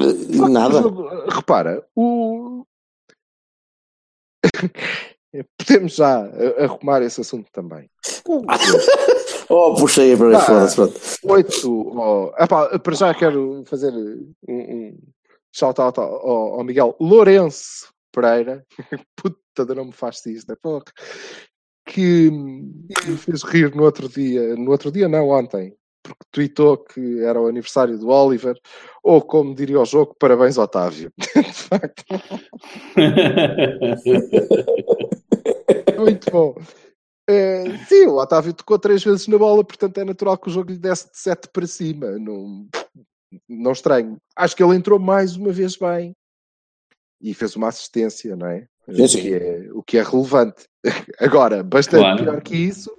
[SPEAKER 1] Nada.
[SPEAKER 3] Repara, o... podemos já a- arrumar esse assunto também.
[SPEAKER 1] Oh, puxei para
[SPEAKER 3] Ah.
[SPEAKER 1] foda-se, pronto.
[SPEAKER 3] Oito. Oh, epá, para já quero fazer um, um shout-out ao, ao- ao Miguel Lourenço Pereira. Puta, não me faz isto, é porra. Que me fez rir no outro dia. No outro dia, não, ontem. Porque tweetou que era o aniversário do Oliver. Ou, como diria o jogo, parabéns, Otávio. De facto, muito bom. Eh, sim, o Otávio tocou três vezes na bola, portanto é natural que o jogo lhe desse de 7 para cima. Não, não estranho. Acho que ele entrou mais uma vez bem e fez uma assistência, não é? O que é, o que é relevante. Agora, bastante
[SPEAKER 2] Claro.
[SPEAKER 3] pior que isso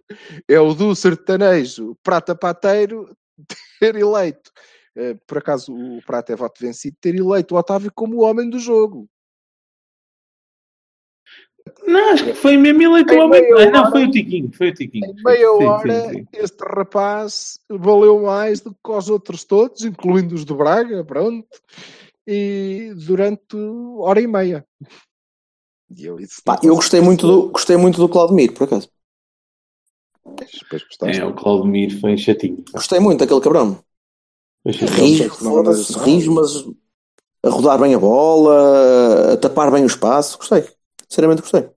[SPEAKER 3] é o do sertanejo Prata Pateiro ter eleito. eh, Por acaso o Prata é voto vencido, ter eleito o Otávio como o homem do jogo.
[SPEAKER 2] Não, acho que foi mesmo eleito o homem.
[SPEAKER 3] meia
[SPEAKER 2] Ah, não,
[SPEAKER 3] hora-
[SPEAKER 2] foi o Tiquinho. Foi o Tiquinho.
[SPEAKER 3] Em meia
[SPEAKER 2] Sim, sim,
[SPEAKER 3] hora,
[SPEAKER 2] sim.
[SPEAKER 3] este rapaz valeu mais do que os outros todos, incluindo os do Braga, pronto, e durante hora e meia. E eu, isso
[SPEAKER 1] Pá, eu gostei muito, do, gostei muito do Claudemir, por acaso.
[SPEAKER 3] dizer. Depois gostaste.
[SPEAKER 2] É, o Claudemir foi chatinho.
[SPEAKER 1] Gostei muito daquele cabrão. Rijo,
[SPEAKER 3] não.
[SPEAKER 1] rijo, mas a rodar bem a bola, a tapar bem o espaço. Gostei. Sinceramente gostei.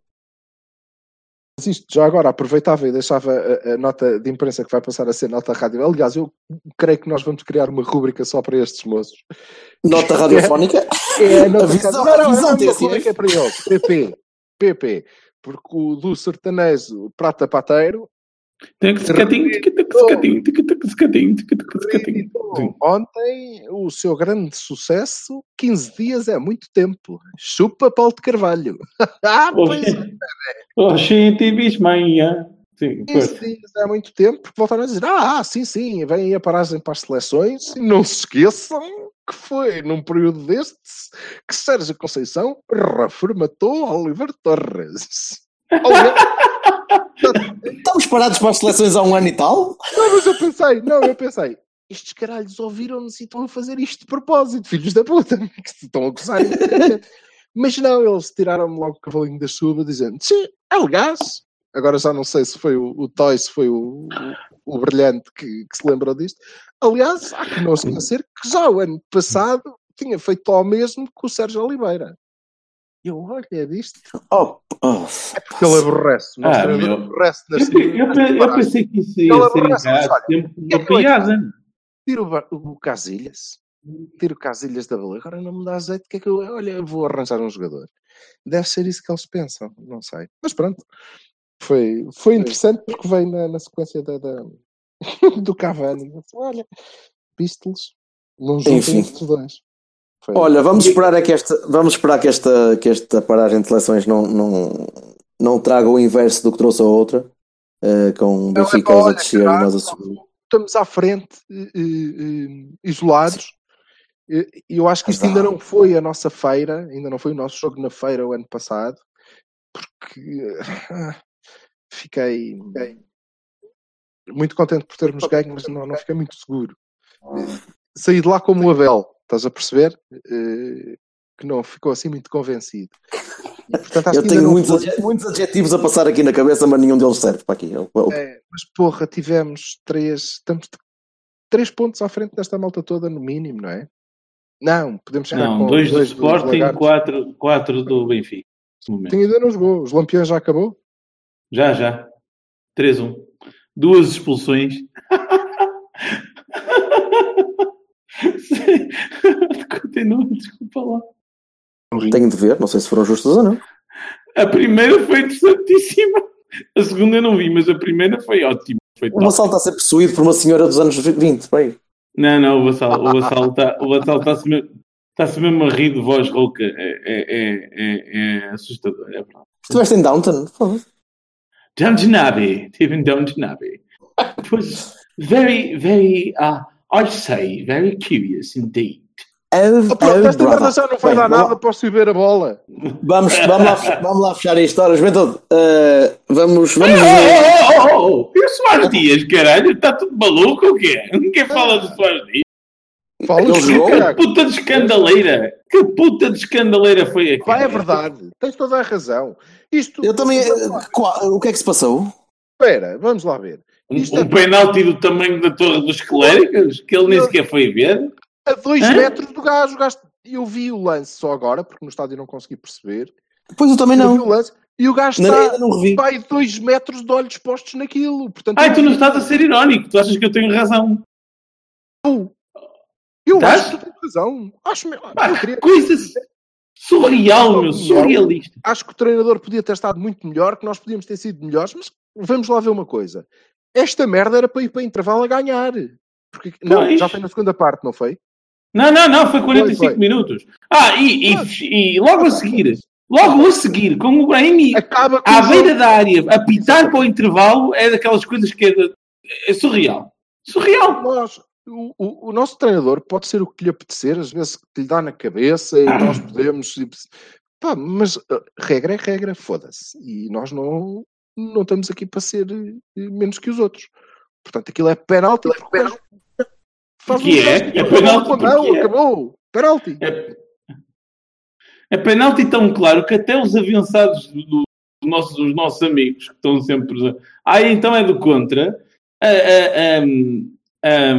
[SPEAKER 3] Isto, já agora, aproveitava e deixava a, a nota de imprensa que vai passar a ser nota rádio. Aliás, eu creio que nós vamos criar uma rúbrica só para estes moços.
[SPEAKER 1] Nota radiofónica.
[SPEAKER 3] É a nota
[SPEAKER 1] A visão-
[SPEAKER 3] rádio-
[SPEAKER 1] a
[SPEAKER 3] Não, não,
[SPEAKER 1] visão
[SPEAKER 3] é uma rúbrica para eles. PP. PP. Porque o do sertanejo Prata Pateiro Ontem, o seu grande sucesso, 15 dias é muito tempo. Chupa Paulo de Carvalho. ah, pois é,
[SPEAKER 2] Oxente, bismanha. Sim,
[SPEAKER 3] 15
[SPEAKER 2] força.
[SPEAKER 3] dias é muito tempo, porque voltaram a dizer, ah, sim, sim, vem aí a paragem para as seleções, e não se esqueçam que foi num período destes que Sérgio Conceição reformatou Oliver Torres. Oliver-
[SPEAKER 1] Estamos parados para as seleções há um ano e tal?
[SPEAKER 3] Não, mas eu pensei, não, eu pensei, estes caralhos ouviram-nos e estão a fazer isto de propósito, filhos da puta, que se estão a gozar. Mas não, eles tiraram-me logo o cavalinho da chuva, dizendo, sim, aliás, agora já não sei se foi o, o Toy, se foi o, o, o brilhante que, que se lembrou disto. Aliás, há que não esquecer que já o ano passado tinha feito ao mesmo com o Sérgio Oliveira. Eu, olha, é disto.
[SPEAKER 1] Oh, oh,
[SPEAKER 3] É porque ele aborrece. O nosso
[SPEAKER 2] Ah, meu.
[SPEAKER 3] aborrece nas
[SPEAKER 2] Eu, eu eu pensei que isso ia ser
[SPEAKER 3] que é é
[SPEAKER 2] piada.
[SPEAKER 3] Tira o, o Casilhas. Tira o Casilhas da bola. Agora não me dá azeite. Que é que eu, olha, eu vou arranjar um jogador. Deve ser isso que eles pensam. Não sei. Mas pronto. Foi, foi interessante porque veio na, na sequência da, da- do Cavani. Olha, Pistols. Juntem
[SPEAKER 1] Enfim.
[SPEAKER 3] dois. Foi-
[SPEAKER 1] Olha, vamos esperar é que esta, vamos esperar que esta, que esta paragem de seleções não, não, não traga o inverso do que trouxe a outra, eh, com o
[SPEAKER 3] é
[SPEAKER 1] Benfica
[SPEAKER 3] pá,
[SPEAKER 1] a
[SPEAKER 3] olha,
[SPEAKER 1] descer e nós a subir.
[SPEAKER 3] estamos à frente, eh, eh, isolados. E eu acho que isto ainda não foi a nossa feira, ainda não foi o nosso jogo na feira o ano passado, porque ah, fiquei, fiquei muito contente por termos ganho, mas não, não fiquei muito seguro. Eh, Saí de lá como o Abel, estás a perceber? Eh, Que não ficou assim muito convencido. E, portanto, acho
[SPEAKER 1] Eu tenho muitos,
[SPEAKER 3] foi-
[SPEAKER 1] muitos adjetivos a passar aqui na cabeça, mas nenhum deles serve para aqui. Eu- eu-
[SPEAKER 3] É, mas porra, tivemos três, estamos três pontos à frente desta malta toda, no mínimo, não é? Não, podemos chegar
[SPEAKER 2] Não,
[SPEAKER 3] com
[SPEAKER 2] dois do
[SPEAKER 3] dos
[SPEAKER 2] Sporting, quatro, quatro do Benfica.
[SPEAKER 3] Tem ainda não jogou. Os Lampiões já acabou?
[SPEAKER 2] Já, já. 3-1. Duas expulsões. Continua, desculpa lá.
[SPEAKER 1] Tenho de ver, não sei se foram justos ou não.
[SPEAKER 2] A primeira foi interessantíssima. A segunda eu não vi, mas a primeira foi ótima. Foi
[SPEAKER 1] O. Vassal está a ser possuído por uma senhora dos anos 20. Bem,
[SPEAKER 2] Não, não, o Vassal o Vassal está o Vassal está-se mesmo, está-se mesmo a rir de voz rouca. É, é, é, é, é assustador, é verdade.
[SPEAKER 1] estiveste em Downton?
[SPEAKER 2] Downton Abbey, estive em Downton Abbey. It was very, very, uh, I'd say, very curious indeed.
[SPEAKER 1] Oh,
[SPEAKER 3] Ah, pronto,
[SPEAKER 1] oh,
[SPEAKER 3] esta já não vai
[SPEAKER 1] Bem,
[SPEAKER 3] dar
[SPEAKER 1] vamos-
[SPEAKER 3] nada, posso ir ver a bola.
[SPEAKER 1] Vamos, vamos, lá, vamos lá fechar isto. Ora, Juventude, eh, vamos, vamos
[SPEAKER 2] Oh,
[SPEAKER 1] ver.
[SPEAKER 2] oh, oh, oh, oh. E o Soares Dias, caralho? Está tudo maluco ou quê? Ninguém fala do Soares Dias.
[SPEAKER 3] Fala o
[SPEAKER 1] jogou?
[SPEAKER 2] Que puta de escandaleira! Que puta de escandaleira foi aquela?
[SPEAKER 3] Vai, é verdade. Tens toda a razão. Isto.
[SPEAKER 1] Eu também. eh, qual- o que é que se passou?
[SPEAKER 3] Espera, vamos lá ver.
[SPEAKER 2] Um,
[SPEAKER 3] Isto é
[SPEAKER 2] um penalti do tamanho da Torre dos Clérigos, que ele nem sequer foi ver.
[SPEAKER 3] a dois
[SPEAKER 2] Hã?
[SPEAKER 3] metros do gajo. o gajo- Eu vi o lance só agora, porque no estádio não consegui perceber.
[SPEAKER 1] Pois eu também
[SPEAKER 3] Eu vi o
[SPEAKER 1] não.
[SPEAKER 3] lance e o gajo
[SPEAKER 1] Não,
[SPEAKER 3] está
[SPEAKER 1] ainda não revi.
[SPEAKER 3] vai dois metros de olhos postos naquilo. Portanto,
[SPEAKER 2] Ai,
[SPEAKER 3] eu
[SPEAKER 2] tu não estás a ser irónico, tu achas que eu tenho razão.
[SPEAKER 3] Eu
[SPEAKER 2] Estás?
[SPEAKER 3] acho que tu tens razão. Acho, me-
[SPEAKER 2] Pá,
[SPEAKER 3] eu
[SPEAKER 2] que
[SPEAKER 3] queria-
[SPEAKER 2] coisa surreal, meu, surrealista.
[SPEAKER 3] acho que o treinador podia ter estado muito melhor, que nós podíamos ter sido melhores, mas vamos lá ver uma coisa. Esta merda era para ir para intervalo a ganhar. Porque, não, já foi na segunda parte, não foi?
[SPEAKER 2] Não, não, não, foi 45
[SPEAKER 3] Foi, foi.
[SPEAKER 2] minutos. Ah, e, e- e logo a seguir, logo a seguir, com o Brahimi
[SPEAKER 3] Acaba
[SPEAKER 2] à beira da área, a pitar para o intervalo, é daquelas coisas que é, é surreal. Surreal.
[SPEAKER 3] Nós, o, o- o nosso treinador pode ser o que lhe apetecer, às vezes que lhe dá na cabeça e nós podemos. e- Pá, mas uh, regra é regra, foda-se. E nós não, não estamos aqui para ser uh, menos que os outros. Portanto, aquilo é penalti. o gajo faz
[SPEAKER 2] Que
[SPEAKER 3] um
[SPEAKER 2] é?
[SPEAKER 3] gesto,
[SPEAKER 2] É
[SPEAKER 3] acabou
[SPEAKER 2] penalti é.
[SPEAKER 3] acabou. Penalti.
[SPEAKER 2] É, é penalti tão claro que até os avançados do- do- dos nossos, dos nossos amigos, que estão sempre. Ah, então é do contra. ah, ah,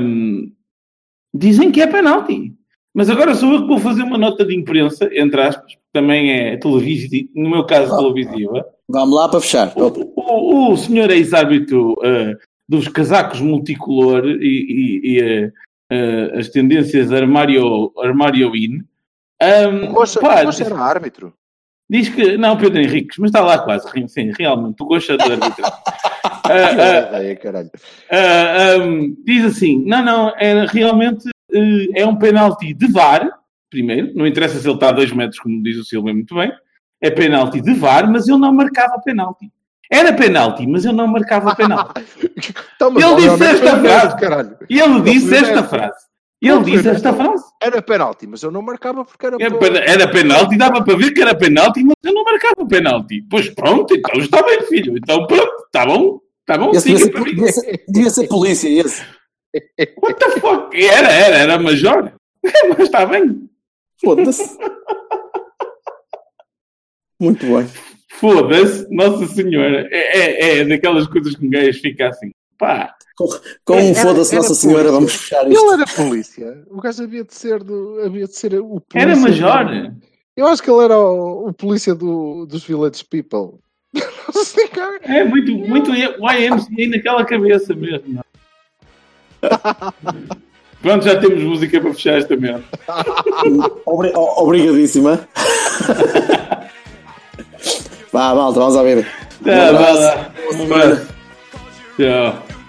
[SPEAKER 2] dizem que é penalti. Mas agora sou eu que vou fazer uma nota de imprensa, entre aspas, que também é televisiva, no meu caso televisiva.
[SPEAKER 1] Vamos lá para fechar.
[SPEAKER 2] O, o, o senhor ex-árbitro ah, dos casacos multicolor e, e- e, ah, ah, as tendências armário, armário in.
[SPEAKER 3] Rocha,
[SPEAKER 2] pá,
[SPEAKER 3] o Rocha era árbitro.
[SPEAKER 2] Diz que. Não, Pedro Henriques, mas está lá quase. Sim, realmente. O gosto de árbitro. Ah,
[SPEAKER 3] Que
[SPEAKER 2] ah,
[SPEAKER 3] caralho.
[SPEAKER 2] ah, ahm, diz assim: não, não, é realmente é um penalti de VAR, primeiro, não interessa se ele está a 2 metros, como diz o Silva muito bem, é penalti de VAR, mas ele não marcava penalti. Era penalti, mas ele não marcava penalti.
[SPEAKER 3] Então,
[SPEAKER 2] Ele disse esta frase.
[SPEAKER 3] Caralho.
[SPEAKER 2] Ele disse esta frase. Ele disse esta frase.
[SPEAKER 3] Era penalti, mas eu não marcava porque era.
[SPEAKER 2] Era
[SPEAKER 3] pô-
[SPEAKER 2] pena- Era penalti, dava para ver que era penalti, mas eu não marcava penalti. Pois pronto, então está bem, filho. Então pronto, está bom, está bom,
[SPEAKER 1] Esse
[SPEAKER 2] siga para mim.
[SPEAKER 1] devia ser polícia, esse.
[SPEAKER 2] What the fuck? Era, era, era major. Mas está bem.
[SPEAKER 1] Foda-se. Muito bem.
[SPEAKER 2] Foda-se, Nossa Senhora. É, é, é daquelas coisas que um gajo fica assim. Pá,
[SPEAKER 1] Com um
[SPEAKER 3] Era-
[SPEAKER 1] foda-se, Nossa Senhora,
[SPEAKER 3] polícia.
[SPEAKER 1] vamos fechar
[SPEAKER 3] Ele
[SPEAKER 1] isto.
[SPEAKER 3] era polícia. O gajo havia de ser do. Havia de ser o polícia.
[SPEAKER 2] era major.
[SPEAKER 3] Ele Eu acho que ele era o, o polícia do, dos Village People.
[SPEAKER 5] É muito, muito YMCA naquela cabeça mesmo. Pronto, já temos música para fechar esta merda.
[SPEAKER 1] Obrigadíssima. Vá, malta, vamos a ver.
[SPEAKER 5] Tá, vai lá. Um abraço. Tchau.